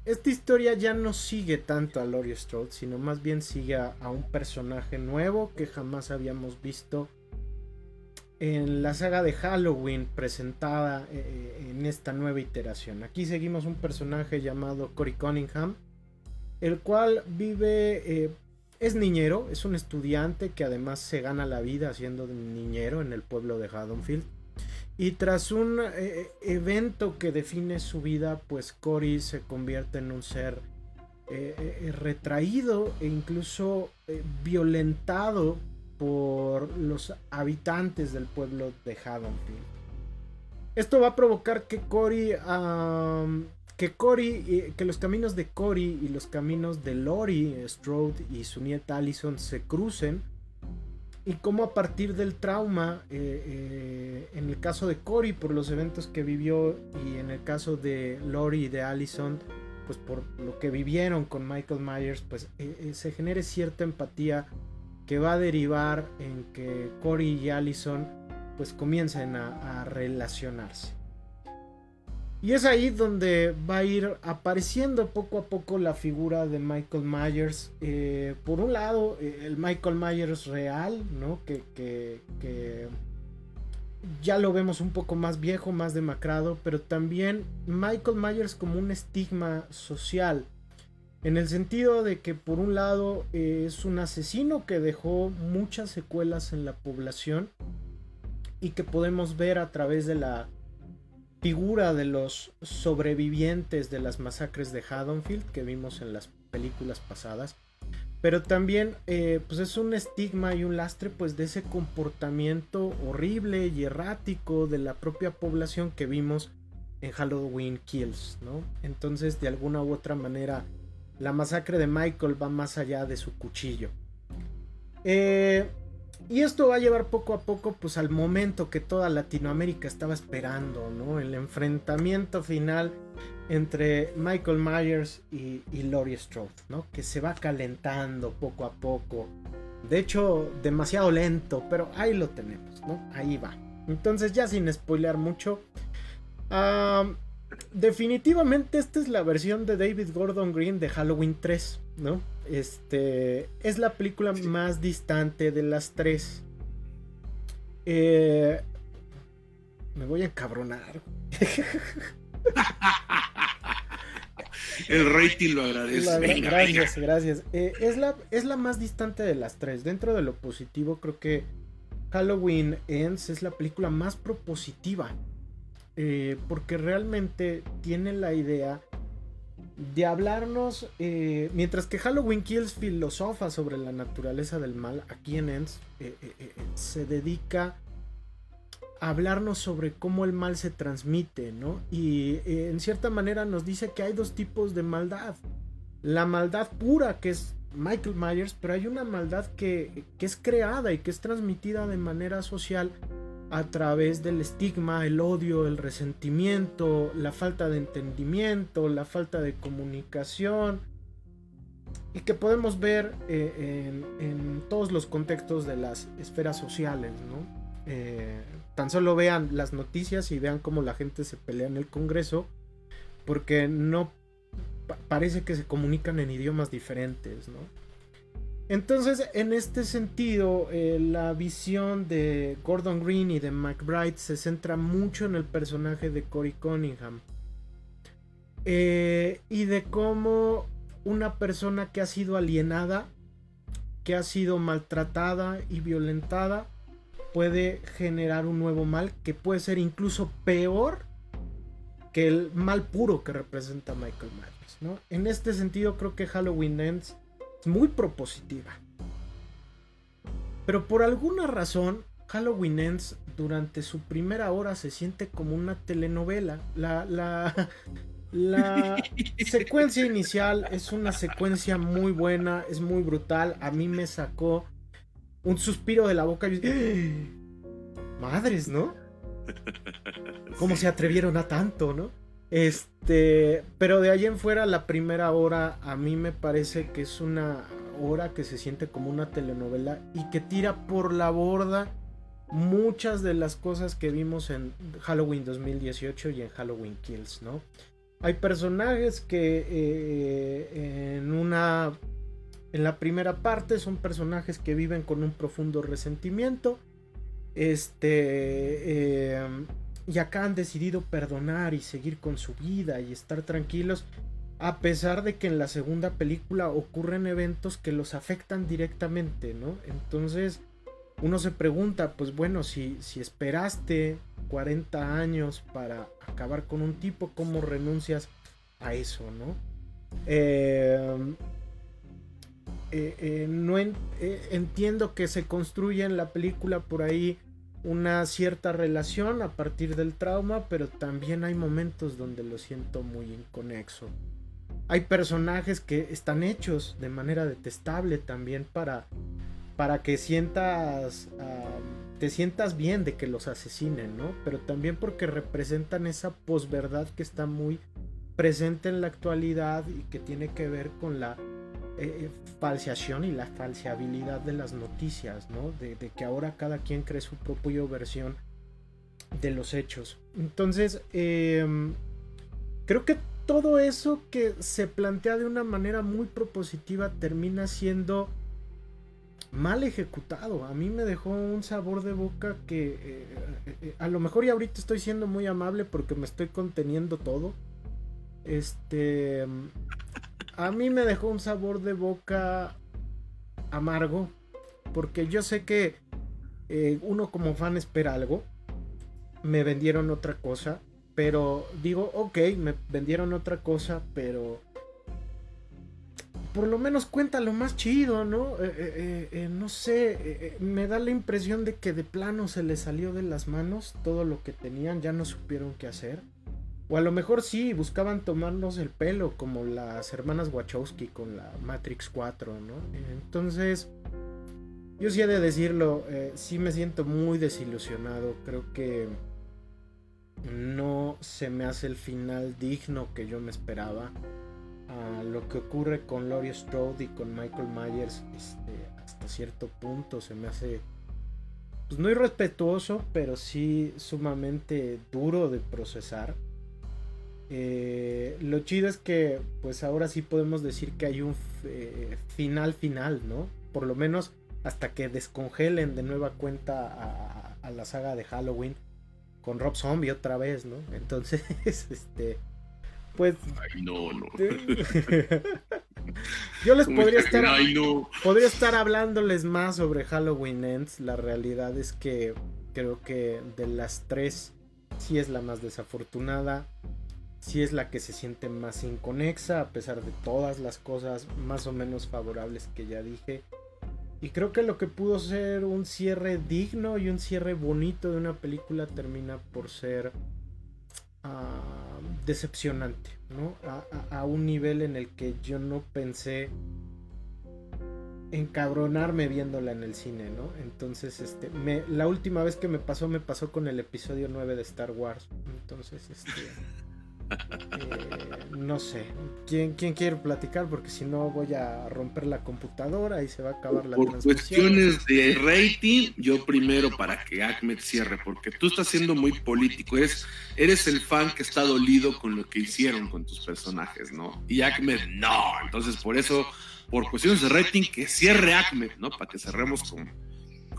esta historia ya no sigue tanto a Laurie Strode, sino más bien sigue a, un personaje nuevo que jamás habíamos visto en la saga de Halloween presentada eh, en esta nueva iteración. Aquí seguimos un personaje llamado Cory Cunningham, el cual vive eh, es niñero, es un estudiante que además se gana la vida siendo niñero en el pueblo de Haddonfield. Y tras un eh, evento que define su vida, pues Cory se convierte en un ser eh, eh, retraído e incluso violentado por los habitantes del pueblo de Haddonfield. Esto va a provocar que Cory que Cory, que los caminos de Cory y los caminos de Lori Strode y su nieta Allison se crucen. Y cómo a partir del trauma, eh, eh, en el caso de Cory por los eventos que vivió y en el caso de Lori y de Allison, pues por lo que vivieron con Michael Myers, pues eh, se genere cierta empatía que va a derivar en que Cory y Allison pues comiencen a relacionarse. Y es ahí donde va a ir apareciendo poco a poco la figura de Michael Myers. Eh, por un lado, eh, el Michael Myers real, ¿no? Que, que, ya lo vemos un poco más viejo, más demacrado, pero también Michael Myers como un estigma social. En el sentido de que por un lado eh, es un asesino que dejó muchas secuelas en la población y que podemos ver a través de la figura de los sobrevivientes de las masacres de Haddonfield que vimos en las películas pasadas. Pero también eh, pues es un estigma y un lastre pues de ese comportamiento horrible y errático de la propia población que vimos en Halloween Kills, ¿no? Entonces de alguna u otra manera la masacre de Michael va más allá de su cuchillo. Eh, y esto va a llevar poco a poco pues al momento que toda Latinoamérica estaba esperando, ¿no? El enfrentamiento final entre Michael Myers y, y Laurie Strode, ¿no? Que se va calentando poco a poco. De hecho, demasiado lento, pero ahí lo tenemos, ¿no? Ahí va. Entonces, ya sin spoilear mucho, definitivamente esta es la versión de David Gordon Green de Halloween 3, ¿no? Este es la película más distante de las tres. Eh, me voy a encabronar. El rating lo agradece. gracias, gracias. Eh, es, la, es la más distante de las tres. Dentro de lo positivo, creo que Halloween Ends es la película más propositiva. Eh, porque realmente tiene la idea de hablarnos, eh, mientras que Halloween Kills filosofa sobre la naturaleza del mal, aquí en Ends eh, se dedica a hablarnos sobre cómo el mal se transmite, ¿no? Y en cierta manera nos dice que hay dos tipos de maldad. La maldad pura, que es Michael Myers, pero hay una maldad que, que es creada y que es transmitida de manera social a través del estigma, el odio, el resentimiento, la falta de entendimiento, la falta de comunicación y que podemos ver eh, en, todos los contextos de las esferas sociales, ¿no? Eh, tan solo vean las noticias y vean cómo la gente se pelea en el Congreso porque no parece que se comunican en idiomas diferentes, ¿no? Entonces, en este sentido, eh, la visión de Gordon Green y de McBride se centra mucho en el personaje de Cory Cunningham. Eh, y de cómo una persona que ha sido alienada, que ha sido maltratada y violentada, puede generar un nuevo mal que puede ser incluso peor que el mal puro que representa Michael Myers. ¿no? En este sentido, creo que Halloween Ends muy propositiva. Pero por alguna razón, Halloween Ends durante su primera hora se siente como una telenovela. La, la, la secuencia inicial es una secuencia muy buena, es muy brutal. A mí me sacó un suspiro de la boca y ¡Ah! madres, ¿no? ¿Cómo se atrevieron a tanto, no? Este, pero de ahí en fuera la primera hora a mí me parece que es una hora que se siente como una telenovela y que tira por la borda muchas de las cosas que vimos en Halloween 2018 y en Halloween Kills, ¿no? Hay personajes que eh, en una en la primera parte son personajes que viven con un profundo resentimiento. Este eh, y acá han decidido perdonar y seguir con su vida y estar tranquilos, a pesar de que en la segunda película ocurren eventos que los afectan directamente, ¿no? Entonces uno se pregunta, pues bueno, si, si esperaste 40 años para acabar con un tipo, ¿cómo renuncias a eso, ¿no? Eh, eh, no eh, entiendo que se construya en la película por ahí una cierta relación a partir del trauma, pero también hay momentos donde lo siento muy inconexo. Hay personajes que están hechos de manera detestable también para, para que sientas, te sientas bien de que los asesinen, ¿no? Pero también porque representan esa posverdad que está muy presente en la actualidad y que tiene que ver con la eh, falseación y la falseabilidad de las noticias, ¿no? De, que ahora cada quien cree su propia versión de los hechos. Entonces, em, creo que todo eso que se plantea de una manera muy propositiva termina siendo mal ejecutado. A mí me dejó un sabor de boca que eh, eh, a lo mejor y ahorita estoy siendo muy amable porque me estoy conteniendo todo. Este a mí me dejó un sabor de boca amargo. Porque yo sé que eh, uno como fan espera algo. Me vendieron otra cosa. Pero digo, ok, me vendieron otra cosa, pero por lo menos cuenta lo más chido, ¿no? Eh, eh, no sé, me da la impresión de que de plano se les salió de las manos todo lo que tenían, ya no supieron qué hacer. O a lo mejor sí, buscaban tomarnos el pelo como las hermanas Wachowski con la Matrix 4, ¿no? Entonces, yo sí he de decirlo, sí me siento muy desilusionado, creo que no se me hace el final digno que yo me esperaba. lo que ocurre con Laurie Strode y con Michael Myers, este, hasta cierto punto se me hace pues no irrespetuoso, pero sí sumamente duro de procesar. Eh, lo chido es que pues ahora sí podemos decir que hay un eh, final final, ¿no? Por lo menos hasta que descongelen de nueva cuenta a la saga de Halloween con Rob Zombie otra vez, ¿no? Entonces, este, pues... Ay, no, no. Yo les podría estar, podría estar hablándoles más sobre Halloween Ends. La realidad es que creo que de las tres, sí es la más desafortunada. Sí es la que se siente más inconexa, a pesar de todas las cosas más o menos favorables que ya dije. Y creo que lo que pudo ser un cierre digno y un cierre bonito de una película termina por ser ah, decepcionante, ¿no? A, un nivel en el que yo no pensé encabronarme viéndola en el cine, ¿no? Entonces, este, me, la última vez que me pasó, me pasó con el episodio 9 de Star Wars. Entonces, este... Eh, no sé. ¿Quién, ¿Quién quiere platicar? Porque si no voy a romper la computadora y se va a acabar la Por cuestiones de rating, yo primero para que Ahmed cierre, porque tú estás siendo muy político. Eres, eres el fan que está dolido con lo que hicieron con tus personajes, ¿no? Y Ahmed no. Entonces, por eso, por cuestiones de rating, que cierre Ahmed, ¿no? Para que cerremos con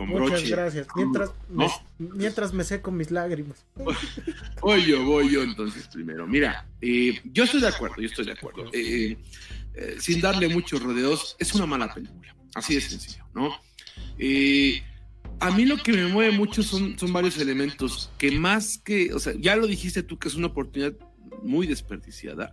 Muchas gracias. Mientras, me, mientras me seco mis lágrimas. Voy yo, voy yo entonces primero. Mira, eh, yo estoy de acuerdo, yo estoy de acuerdo. Eh, eh, sin darle muchos rodeos, es una mala película. Así de sencillo, ¿no? a mí lo que me mueve mucho son, son varios elementos que más que, o sea, ya lo dijiste tú que es una oportunidad muy desperdiciada.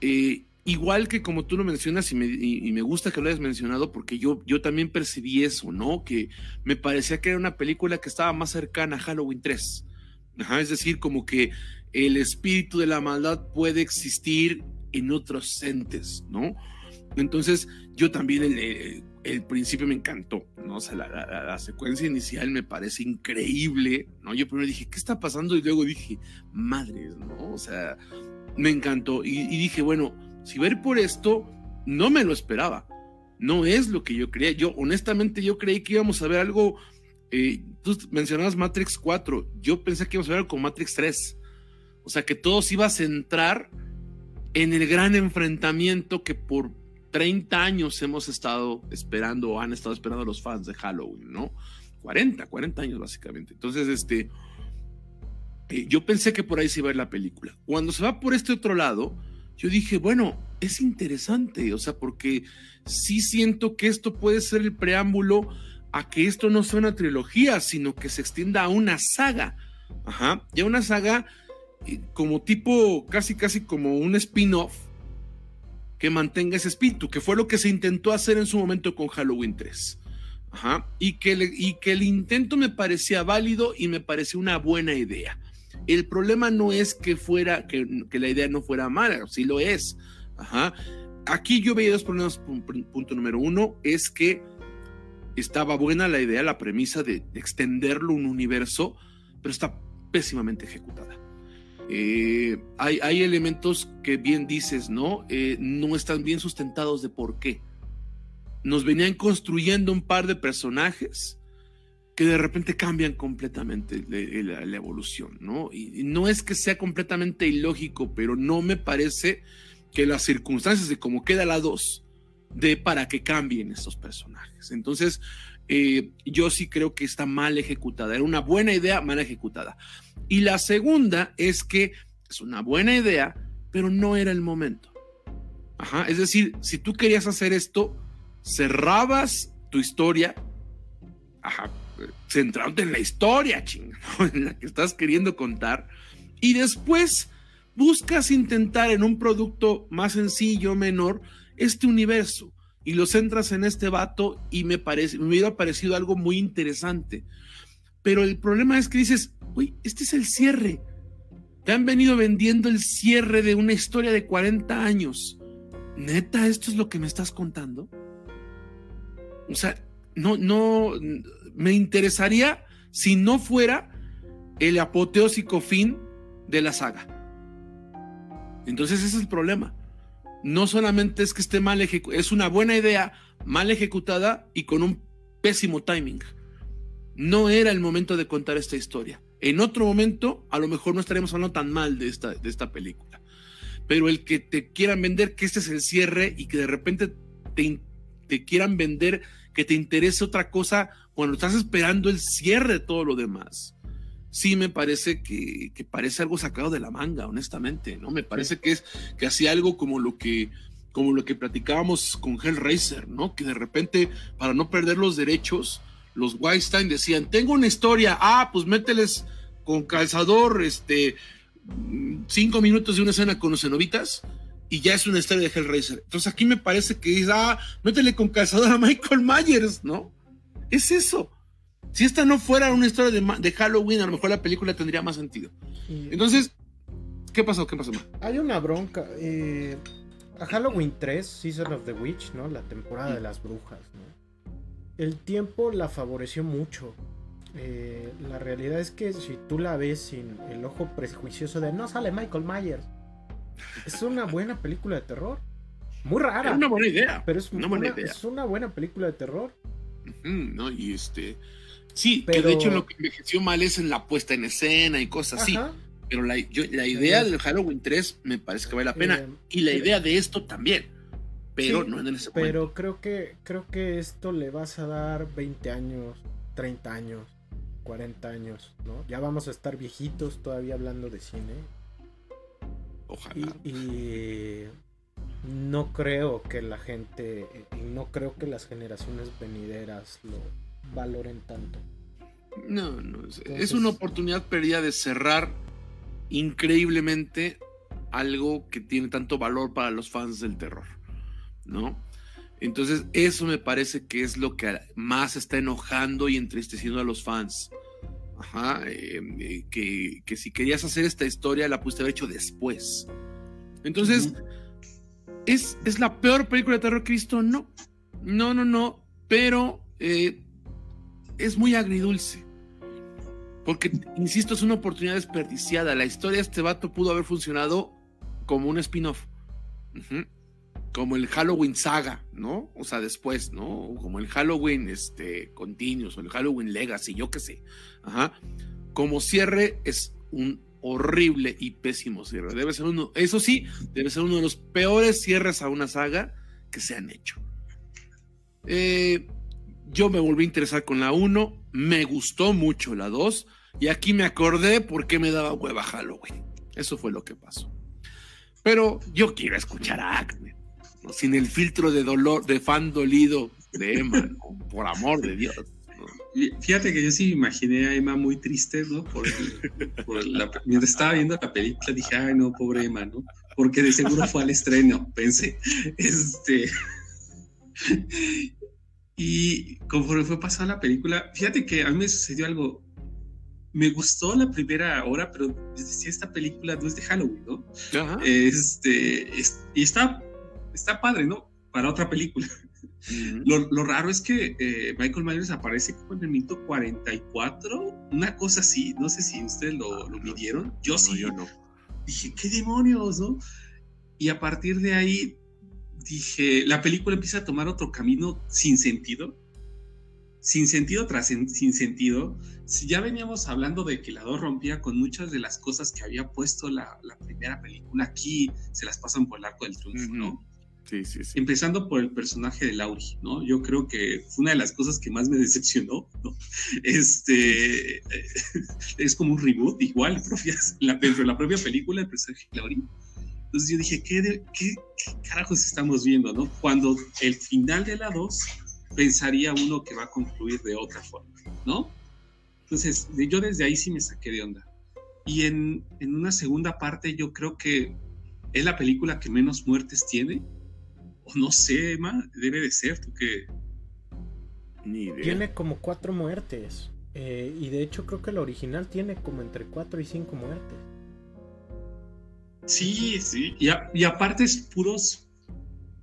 Eh, Igual que como tú lo mencionas y me, gusta que lo hayas mencionado porque yo, yo también percibí eso, ¿no? Que me parecía que era una película que estaba más cercana a Halloween 3. es decir, como que el espíritu de la maldad puede existir en otros entes, ¿no? Entonces, yo también el, principio me encantó, ¿no? O sea, la, secuencia inicial me parece increíble, ¿no? Yo primero dije, ¿qué está pasando? Y luego dije, madres, ¿no? O sea, me encantó. y dije, bueno, si ver por esto, no me lo esperaba. No es lo que yo creía. Yo, honestamente, yo creí que íbamos a ver algo. Eh, tú mencionabas Matrix 4. Yo pensé que íbamos a ver algo con Matrix 3. O sea, que todo se iba a centrar en el gran enfrentamiento que por 30 años hemos estado esperando o han estado esperando los fans de Halloween, ¿no? 40, 40 años básicamente. Entonces, este, eh, yo pensé que por ahí se iba a ver la película. Cuando se va por este otro lado, yo dije, bueno, es interesante, o sea, porque sí siento que esto puede ser el preámbulo a que esto no sea una trilogía, sino que se extienda a una saga. Ajá, ya una saga eh, como tipo, casi, casi como un spin-off que mantenga ese espíritu, que fue lo que se intentó hacer en su momento con Halloween 3. Ajá, y que, y que el intento me parecía válido y me parecía una buena idea. El problema no es que fuera, que, la idea no fuera mala, sí lo es. Aquí yo veía dos problemas. Punto número uno es que estaba buena la idea, la premisa de, extenderlo un universo, pero está pésimamente ejecutada. Eh, hay, elementos que bien dices, ¿no? Eh, no están bien sustentados de por qué. Nos venían construyendo un par de personajes que de repente cambian completamente la, evolución, ¿no? Y, no es que sea completamente ilógico, pero no me parece que las circunstancias de cómo queda la 2 de para que cambien estos personajes. Entonces, eh, yo sí creo que está mal ejecutada. Era una buena idea, mal ejecutada. Y la segunda es que es una buena idea, pero no era el momento. Ajá, es decir, si tú querías hacer esto, cerrabas tu historia, ajá, centrándote en la historia, chingado, en la que estás queriendo contar. Y después buscas intentar en un producto más sencillo, menor, este universo. Y lo centras en este vato y me parece, me hubiera parecido algo muy interesante. Pero el problema es que dices, uy, este es el cierre. Te han venido vendiendo el cierre de una historia de 40 años. Neta, esto es lo que me estás contando. O sea, no, no, me interesaría si no fuera el apoteósico fin de la saga. Entonces ese es el problema. No solamente es que esté mal ejecutada, es una buena idea mal ejecutada y con un pésimo timing. No era el momento de contar esta historia. En otro momento, a lo mejor no estaríamos hablando tan mal de esta, de esta película. Pero el que te quieran vender que este es el cierre y que de repente te, te quieran vender que te interese otra cosa cuando estás esperando el cierre de todo lo demás. Sí me parece que, parece algo sacado de la manga, honestamente, ¿no? Me parece que es que hacía algo como lo que como lo que platicábamos con Hellraiser, ¿no? Que de repente, para no perder los derechos, los Weinstein decían, tengo una historia, ah, pues mételes con calzador, este, cinco minutos de una escena con los cenobitas, y ya es una historia de Hellraiser. Entonces aquí me parece que es, ah, métele con calzador a Michael Myers, ¿no? Es eso. Si esta no fuera una historia de, Halloween, a lo mejor la película tendría más sentido. Entonces, ¿qué pasó? ¿Qué pasó? Hay una bronca. Eh, a Halloween 3, Season of the Witch, ¿no? La temporada de las brujas, ¿no? El tiempo la favoreció mucho. Eh, la realidad es que si tú la ves sin el ojo prejuicioso de no sale Michael Myers, es una buena película de terror. Muy rara. Es una buena idea. Pero es una, buena, idea. Es una buena película de terror. no, y este. Sí, pero... que de hecho lo que envejeció mal es en la puesta en escena y cosas así. Pero la, la idea del Halloween 3 me parece que vale la pena. Eh, y la idea de esto también. Pero no en ese Pero creo que, creo que esto le vas a dar 20 años, 30 años, 40 años, ¿no? Ya vamos a estar viejitos todavía hablando de cine. Ojalá. Y, no creo que la gente, y no creo que las generaciones venideras lo valoren tanto. No, no, es, una oportunidad perdida de cerrar increíblemente algo que tiene tanto valor para los fans del terror, ¿no? Entonces, eso me parece que es lo que más está enojando y entristeciendo a los fans. Ajá, em, eh, que, si querías hacer esta historia la pudiste haber hecho después. Entonces, ¿es, ¿es, la peor película de terror que he visto? No, no, no, no, pero eh, es muy agridulce. Porque, insisto, es una oportunidad desperdiciada. La historia de este vato pudo haber funcionado como un spin-off. Como el Halloween Saga, ¿no? O sea, después, ¿no? Como el Halloween este, Continuous o el Halloween Legacy, yo qué sé. Ajá. Como cierre es un horrible y pésimo cierre. Debe ser uno, eso sí, debe ser uno de los peores cierres a una saga que se han hecho. Eh, yo me volví a interesar con la 1, me gustó mucho la 2 y aquí me acordé por qué me daba hueva Halloween. Eso fue lo que pasó. Pero yo quiero escuchar a Acme, sin el filtro de dolor, de fan dolido de Emma, por amor de Dios. Fíjate que yo sí imaginé a Emma muy triste, ¿no? mientras estaba viendo la película dije, ay, no, pobre Emma, ¿no? Porque de seguro fue al estreno, pensé. Este. Y conforme fue pasando la película, fíjate que a mí me sucedió algo. Me gustó la primera hora, pero decía, esta película no es de Halloween, ¿no? Este, y está, está padre, ¿no? Para otra película. lo, raro es que eh, Michael Myers aparece como en el minuto 44, una cosa así. No sé si ustedes lo, lo midieron. Yo sí. Yo no. Dije, ¿qué demonios, no? Y a partir de ahí dije, la película empieza a tomar otro camino sin sentido, sin sentido tras sin sentido. Si ya veníamos hablando de que la 2 rompía con muchas de las cosas que había puesto la, primera película, aquí se las pasan por el arco del triunfo, ¿no? Sí, sí, sí. Empezando por el personaje de Laurie, ¿no? Yo creo que fue una de las cosas que más me decepcionó, ¿no? Este, es como un reboot, igual, la, de la propia película, el personaje de Laurie entonces yo dije, ¿qué, qué, carajos estamos viendo? ¿no? Cuando el final de la 2 pensaría uno que va a concluir de otra forma, ¿no? Entonces, yo desde ahí sí me saqué de onda. Y en, en una segunda parte yo creo que es la película que menos muertes tiene. O no sé, Emma, debe de ser, tú que... Tiene como cuatro muertes. Eh, y de hecho creo que el original tiene como entre cuatro y cinco muertes. Sí, sí. Y, y aparte es puros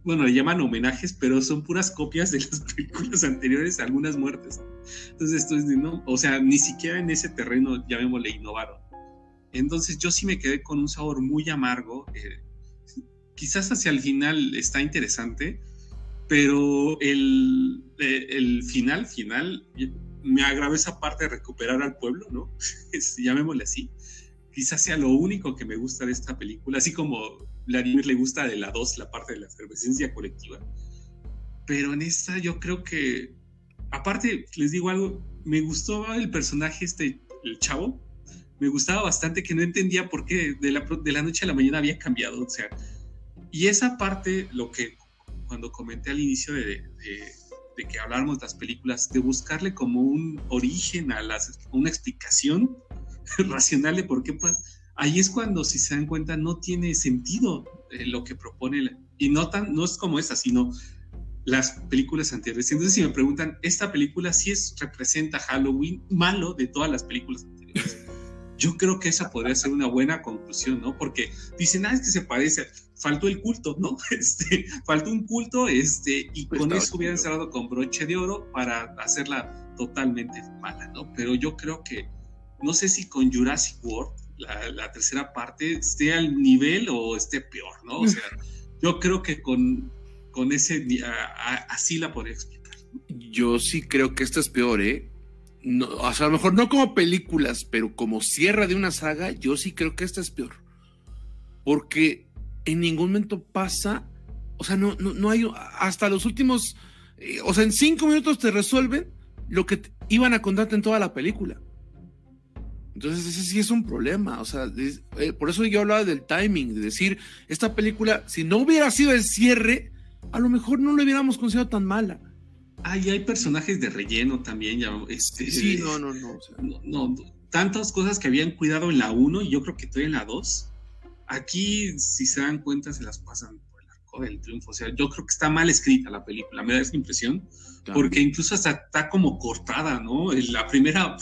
bueno, le llaman homenajes, pero son puras copias de las películas anteriores, algunas muertes. Entonces, esto es de, no, o sea, ni siquiera en ese terreno, llamémosle, innovaron. Entonces, yo sí me quedé con un sabor muy amargo. Eh, quizás hacia el final está interesante, pero el, eh, el final, final, me agrava esa parte de recuperar al pueblo, ¿no? llamémosle así. Quizás sea lo único que me gusta de esta película, así como Vladimir le gusta de la 2, la parte de la efervescencia colectiva. Pero en esta yo creo que, aparte, les digo algo, me gustó el personaje este, el chavo, me gustaba bastante que no entendía por qué de la, de la noche a la mañana había cambiado, o sea, y esa parte, lo que cuando comenté al inicio de, de, que habláramos de las películas, de buscarle como un origen a las, una explicación racional de por qué ahí es cuando, si se dan cuenta, no tiene sentido eh, lo que propone, y no, tan, no es como esta, sino las películas anteriores. Entonces, si me preguntan, esta película sí es, representa Halloween malo de todas las películas anteriores. Yo creo que esa podría ser una buena conclusión, ¿no? Porque dicen, ah, es que se parece, faltó el culto, ¿no? Este, faltó un culto, este, y pues con eso hubieran cerrado con broche de oro para hacerla totalmente mala, ¿no? Pero yo creo que, no sé si con Jurassic World la, tercera parte esté al nivel o esté peor, ¿no? O sea, yo creo que con, con ese, así la podría explicar. Yo sí creo que esta es peor, ¿eh? No, o sea, a lo mejor no como películas, pero como cierre de una saga, yo sí creo que esta es peor. Porque en ningún momento pasa, o sea, no, no, hay, hasta los últimos, eh, o sea, en cinco minutos te resuelven lo que iban a contarte en toda la película. Entonces ese sí es un problema, o sea, eh, por eso yo hablaba del timing, de decir, esta película, si no hubiera sido el cierre, a lo mejor no lo hubiéramos considerado tan mala. Ah, y hay personajes de relleno también, ya, este, sí, no, no, no, no, tantas cosas que habían cuidado en la 1 y yo creo que todavía en la 2, aquí, si se dan cuenta, se las pasan por el arco del triunfo, o sea, yo creo que está mal escrita la película, me da esa impresión, porque incluso hasta está como cortada, ¿no? La primera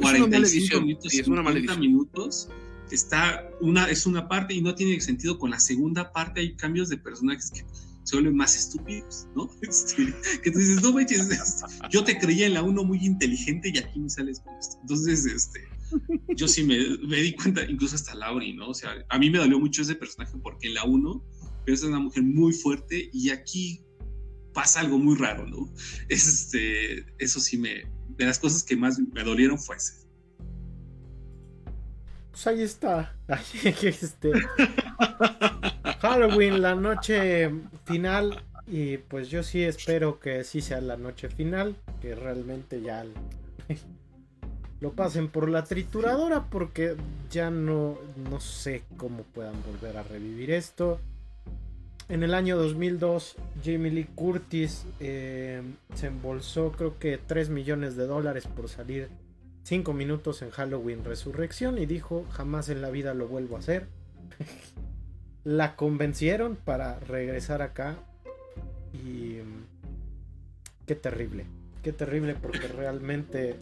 45 minutos, es una 50 minutos, está una, es una parte y no tiene sentido con la segunda parte, hay cambios de personajes que se vuelven más estúpidos, ¿no? Este, que tú dices, no manches, yo te creía en la 1 muy inteligente y aquí me sales con esto. Entonces, este, yo sí me, di cuenta, incluso hasta Lauri, ¿no? O sea, a mí me dolió mucho ese personaje porque en la 1 es una mujer muy fuerte y aquí pasa algo muy raro, ¿no? Este, eso sí me, de las cosas que más me dolieron fue ese. Pues ahí está. este, Halloween, la noche final. Y pues yo sí espero que sí sea la noche final. Que realmente ya lo pasen por la trituradora. Porque ya no, no sé cómo puedan volver a revivir esto. En el año 2002, Jamie Lee Curtis eh, se embolsó creo que 3 millones de dólares por salir 5 minutos en Halloween Resurrección y dijo, jamás en la vida lo vuelvo a hacer. la convencieron para regresar acá y qué terrible, qué terrible porque realmente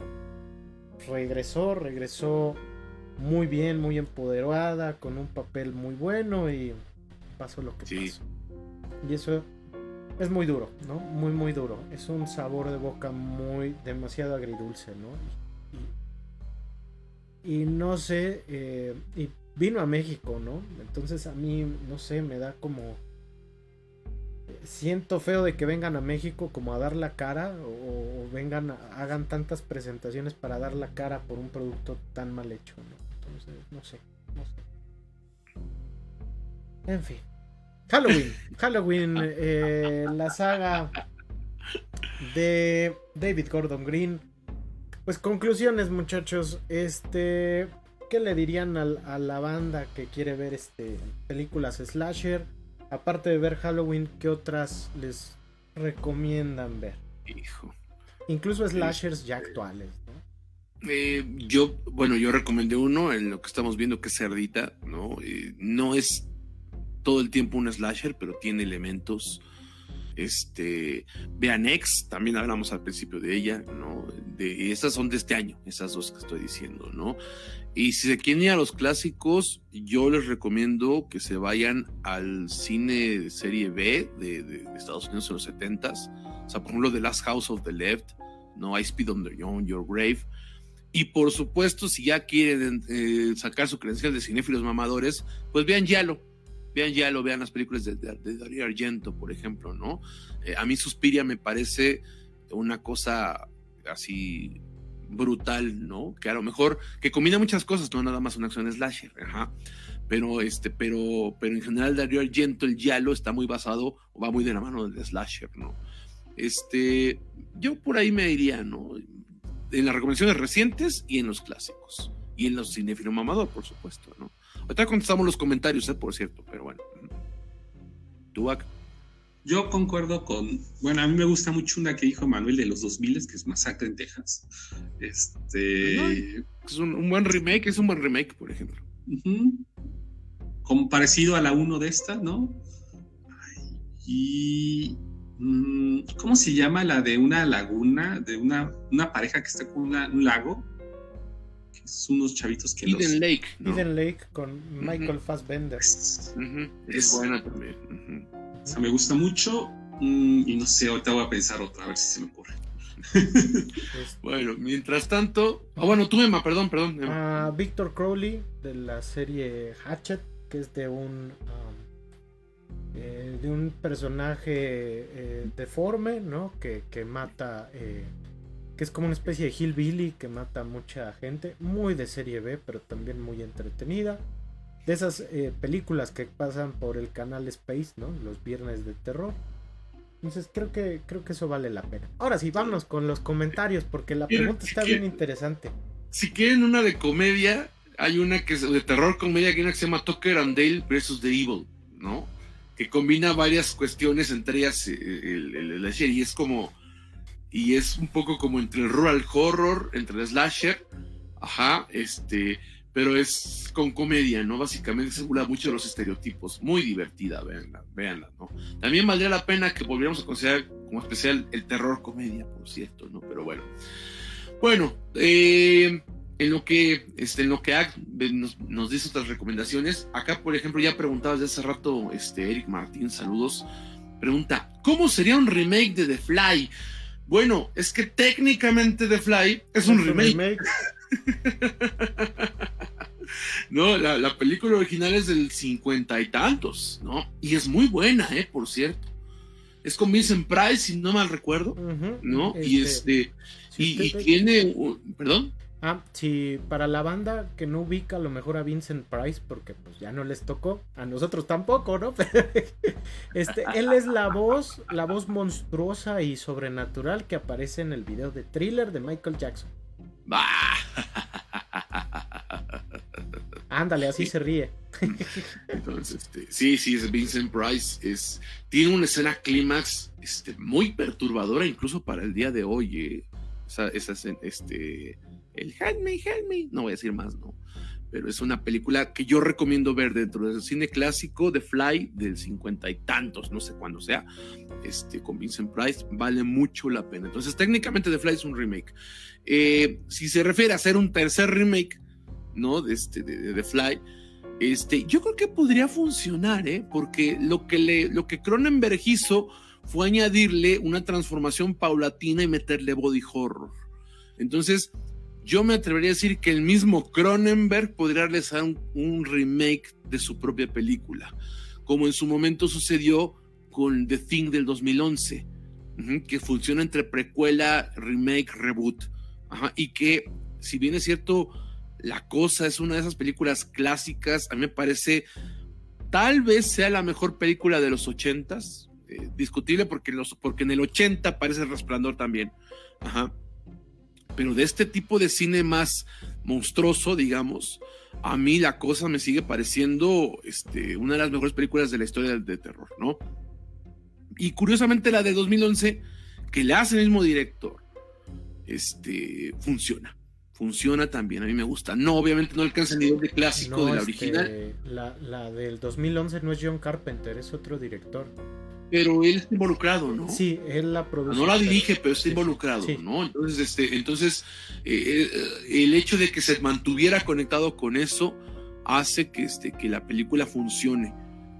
regresó, regresó muy bien, muy empoderada, con un papel muy bueno y pasó lo que pasó. Y eso es muy duro, ¿no? Muy, muy duro. Es un sabor de boca muy, demasiado agridulce, ¿no? Y, no sé, eh, y vino a México, ¿no? Entonces a mí, no sé, me da como... Siento feo de que vengan a México como a dar la cara o, vengan, hagan tantas presentaciones para dar la cara por un producto tan mal hecho, ¿no? Entonces, no sé, no sé. En fin. Halloween. Halloween, eh, la saga de David Gordon Green. Pues conclusiones, muchachos. Este, ¿qué le dirían a, la banda que quiere ver este películas slasher? Aparte de ver Halloween, ¿qué otras les recomiendan ver? Hijo. Incluso slashers ya actuales, ¿no? Eh, yo, bueno, yo recomendé uno en lo que estamos viendo que es Cerdita, ¿no? Eh, no es todo el tiempo un slasher, pero tiene elementos. Este, vean X, también hablamos al principio de ella, ¿no? De, esas son de este año, esas dos que estoy diciendo, ¿no? Y si se quieren ir a los clásicos, yo les recomiendo que se vayan al cine de serie B de, de, Estados Unidos en los 70s. O sea, por ejemplo, The Last House of the Left, ¿no? I Speed on, Your Grave. Y por supuesto, si ya quieren eh, sacar su credencial de cinéfilos mamadores, pues vean Yalo. Vean Yalo, vean las películas de, Darío Argento, por ejemplo, ¿no? Eh, a mí Suspiria me parece una cosa así brutal, ¿no? Que a lo mejor, que combina muchas cosas, no nada más una acción slasher, ajá. Pero, este, pero, pero en general Darío Argento, el Yalo, está muy basado, o va muy de la mano del slasher, ¿no? Este, yo por ahí me diría, ¿no? en las recomendaciones recientes y en los clásicos. Y en los cinéfilos mamador, por supuesto, ¿no? Ahorita contestamos los comentarios, ¿eh? por cierto, pero bueno. Tubac. Yo concuerdo con, bueno, a mí me gusta mucho una que dijo Manuel de los 2000, que es Masacre en Texas. Este... Es un, buen remake, es un buen remake, por ejemplo. Como parecido a la 1 de esta, ¿no? Y Mm, ¿Cómo se llama la de una laguna, de una, una pareja que está con un lago? Que son unos chavitos que Eden Lake. Eden Lake con Michael Fassbender. Es, buena también. O sea, me gusta mucho mm, y no sé, ahorita voy a pensar otra, a ver si se me ocurre. bueno, mientras tanto. Ah, bueno, tú, Emma, perdón, perdón. Emma. Victor Crowley de la serie Hatchet, que es de un. Eh, de un personaje eh, deforme, ¿no? Que, mata, eh, que es como una especie de hillbilly que mata a mucha gente, muy de serie B, pero también muy entretenida. De esas películas que pasan por el canal Space, ¿no? Los viernes de terror. Entonces creo que, creo que eso vale la pena. Ahora sí, vámonos con los comentarios, porque la pregunta está bien interesante. Si quieren una de comedia, hay una que es de terror comedia, que hay una que se llama Tucker and Dale versus The Evil, ¿no? que combina varias cuestiones, entre ellas eh, el, el, y es como, y es un poco como entre el rural horror, entre el slasher, ajá, este, pero es con comedia, ¿no? Básicamente se burla mucho de los estereotipos, muy divertida, véanla, véanla, ¿no? También valdría la pena que volviéramos a considerar como especial el terror comedia, por cierto, ¿no? Pero bueno. Bueno, eh, en lo que, este, en lo que nos, dice otras recomendaciones, acá por ejemplo ya preguntabas de hace rato, este, Eric Martín, saludos, pregunta, ¿cómo sería un remake de The Fly? Bueno, es que técnicamente The Fly es un remake. no, la, película original es del cincuenta y tantos, ¿no? Y es muy buena, ¿eh? Por cierto. Es con Vincent Price, si no mal recuerdo, ¿no? y este, y, tiene, perdón. Ah, si para la banda que no ubica a lo mejor a Vincent Price, porque pues ya no les tocó, a nosotros tampoco, ¿no? este, él es la voz, la voz monstruosa y sobrenatural que aparece en el video de thriller de Michael Jackson. Ándale, así se ríe. Entonces, este, sí, sí, es Vincent Price. Es, tiene una escena clímax este, muy perturbadora, incluso para el día de hoy. ¿eh? Esa, esa, este, el Help Me, Help Me, no voy a decir más, ¿no? Pero es una película que yo recomiendo ver dentro del cine clásico de Fly del cincuenta y tantos, no sé cuándo sea, este, con Vincent Price, vale mucho la pena. Entonces, técnicamente The Fly es un remake. Eh, si se refiere a hacer un tercer remake, ¿no? De, este, de, The Fly, este, yo creo que podría funcionar, ¿eh? Porque lo que, le, lo que Cronenberg hizo fue añadirle una transformación paulatina y meterle body horror. Entonces, yo me atrevería a decir que el mismo Cronenberg podría realizar un, remake de su propia película, como en su momento sucedió con The Thing del 2011, que funciona entre precuela, remake, reboot, y que si bien es cierto, la cosa es una de esas películas clásicas, a mí me parece, tal vez sea la mejor película de los ochentas, eh, discutible porque, en el 80 aparece Resplandor también, Ajá pero de este tipo de cine más monstruoso, digamos, a mí la cosa me sigue pareciendo este, una de las mejores películas de la historia de terror, ¿no? Y curiosamente la de 2011, que le hace el mismo director, este, funciona. funciona también, a mí me gusta. No, obviamente no alcanza el nivel de clásico de la este, original. La, la del 2011 no es John Carpenter, es otro director. Pero él está involucrado, ¿no? Sí, él la produce. No la dirige, pero está involucrado, sí. ¿no? Entonces, este, entonces eh, eh, el hecho de que se mantuviera conectado con eso hace que, este, que la película funcione.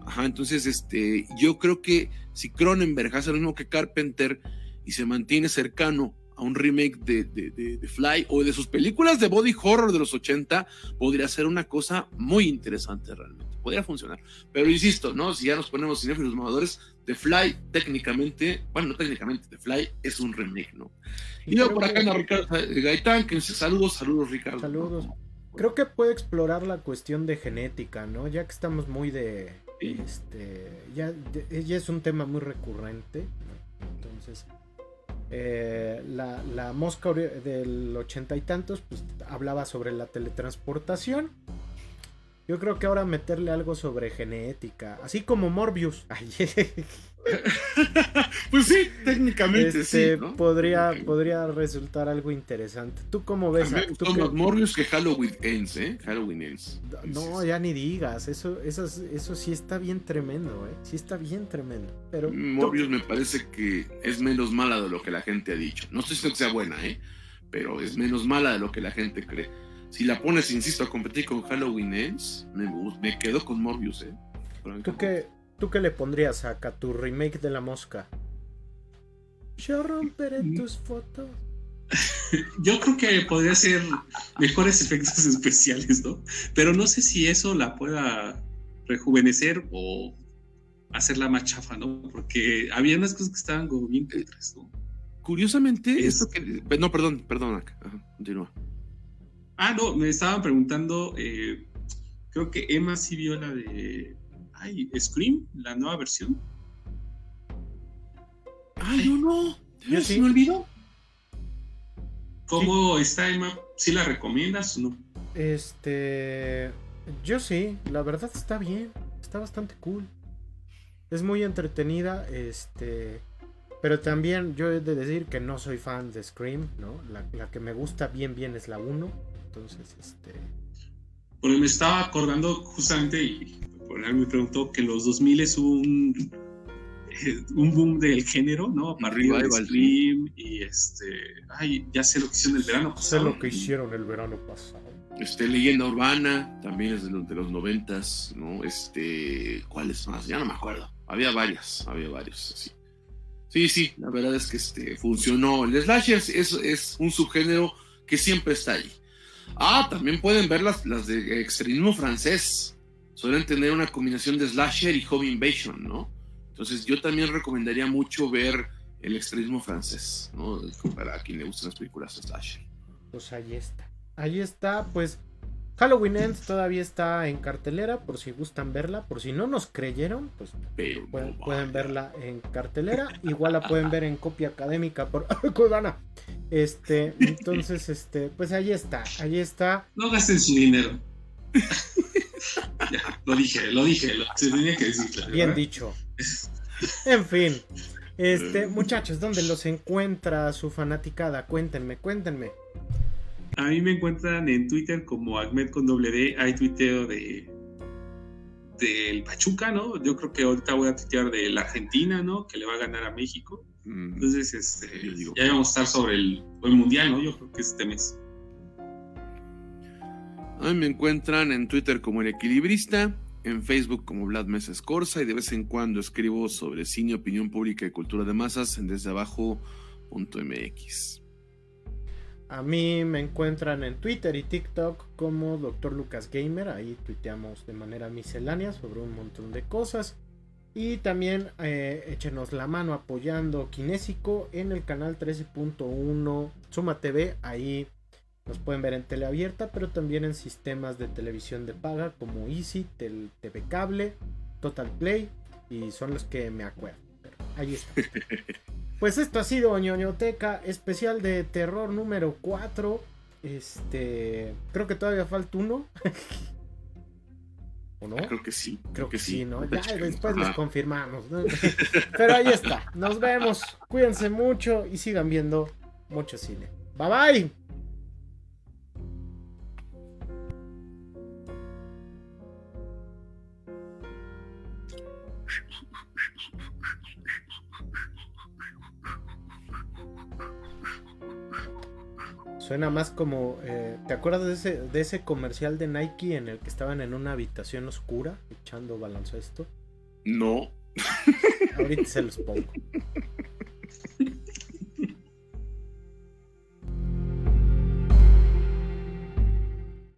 Ajá, entonces, este, yo creo que si Cronenberg hace lo mismo que Carpenter y se mantiene cercano a un remake de, de- de- de Fly o de sus películas de body horror de los 80, podría ser una cosa muy interesante realmente. Podría funcionar. Pero insisto, ¿no? Si ya nos ponemos cinéfilos mamadores, The Fly técnicamente, bueno, no técnicamente, The Fly es un remake, ¿no? Y luego por acá que- Ricardo Gaitán, que dice saludos, saludos Ricardo. Saludos. Creo que puede explorar la cuestión de genética, ¿no? Ya que estamos muy de. Sí. Este. Ya, de- ya es un tema muy recurrente. ¿no? Entonces. eh, la, la mosca del ochenta y tantos, pues hablaba sobre la teletransportación. Yo creo que ahora meterle algo sobre genética, así como Morbius. Ay, Pues sí, técnicamente este, sí. ¿no? podría, podría resultar algo interesante. ¿Tú cómo A ves? mí me ¿Tú más Morbius que Halloween Ends, ¿eh? Halloween Ends. No, ya ni digas, eso, eso, eso sí está bien tremendo, ¿eh? Sí está bien tremendo. Pero Morbius me parece que es menos mala de lo que la gente ha dicho. No estoy diciendo que sea buena, ¿eh? Pero es menos mala de lo que la gente cree. Si la pones, insisto, a competir con Halloween Ends, me, quedo con Morbius, ¿eh? ¿tú qué, ¿tú qué le pondrías acá a tu remake de la mosca? Yo romperé Mm. tus fotos. Yo creo que podría ser mejores efectos especiales, ¿no? Pero no sé si eso la pueda rejuvenecer o hacerla más chafa, ¿no? Porque había unas cosas que estaban como bien cutres, ¿no? Curiosamente, Es- esto que. No, perdón, perdón, acá. Ajá, continúa. Ah, no, me estaban preguntando, eh, creo que Emma sí vio la de, ay, Scream, la nueva versión. Yo no. Yo ¿Se sí. me olvidó? ¿Cómo está Emma? ¿Sí la recomiendas o no? Este. Yo sí, la verdad está bien. Está bastante cool. Es muy entretenida, este. Pero también yo he de decir que no soy fan de Scream, ¿no? La, la que me gusta bien, bien es la 1. Entonces, este. Porque me estaba acordando justamente, y por ahí me preguntó que en los 2000 hubo un, eh, un boom del género, ¿no? Revival, Scream y este, ay, ya sé lo que hicieron el verano Sé pasado. lo que hicieron el verano pasado. Este, Leyenda Urbana, también es de los, de los noventas, ¿no? Este, ¿cuáles más? Ya no me acuerdo. Había varias, había varios, sí. Sí, sí, la verdad es que este, funcionó. El slasher es, es, es un subgénero que siempre está ahí. Ah, también pueden ver las, las de extremismo francés. Suelen tener una combinación de slasher y home invasion, ¿no? Entonces yo también recomendaría mucho ver el extremismo francés, ¿no? Para quien le gustan las películas de slasher. Pues ahí está. Ahí está, pues. Halloween Ends todavía está en cartelera, por si gustan verla. Por si no nos creyeron, pues pueden, verla en cartelera. Igual la pueden ver en copia académica por Codana. Este, entonces, este, pues ahí está, ahí está. No gasten su dinero. ya, lo dije, lo dije, lo- se tenía que decir. claro, Bien ¿verdad? dicho. En fin. Este, muchachos, ¿dónde los encuentra su fanaticada? Cuéntenme, cuéntenme. A mí me encuentran en Twitter como Ahmed con doble D. Hay tuiteo de del Pachuca, ¿no? Yo creo que ahorita voy a tuitear de la Argentina, ¿no? Que le va a ganar a México. Mm. Entonces, este, digo- ya vamos a estar sobre el, el mundial, ¿no? Yo creo que este mes. A mí me encuentran en Twitter como El Equilibrista, en Facebook como Vlad Mesa Escorza y de vez en cuando escribo sobre cine, opinión pública y cultura de masas en desdeabajo.mx. A mí me encuentran en Twitter y TikTok como Dr. Lucas Gamer. Ahí tuiteamos de manera miscelánea sobre un montón de cosas. Y también eh, échenos la mano apoyando Kinésico en el canal 13.1 Suma TV. Ahí nos pueden ver en teleabierta, pero también en sistemas de televisión de paga como Easy, Tel- TV Cable, Total Play. Y son los que me acuerdo. Pero ahí está. Pues esto ha sido ñoñoteca especial de terror número 4. Este, creo que todavía falta uno. ¿O no? Creo que sí. Creo que sí, ¿no? Ya después les confirmamos. ¿no? Pero ahí está. Nos vemos. Cuídense mucho y sigan viendo mucho cine. Bye bye. Suena más como. eh, ¿Te acuerdas de ese, de ese comercial de Nike en el que estaban en una habitación oscura echando baloncesto? No. Ahorita se los pongo.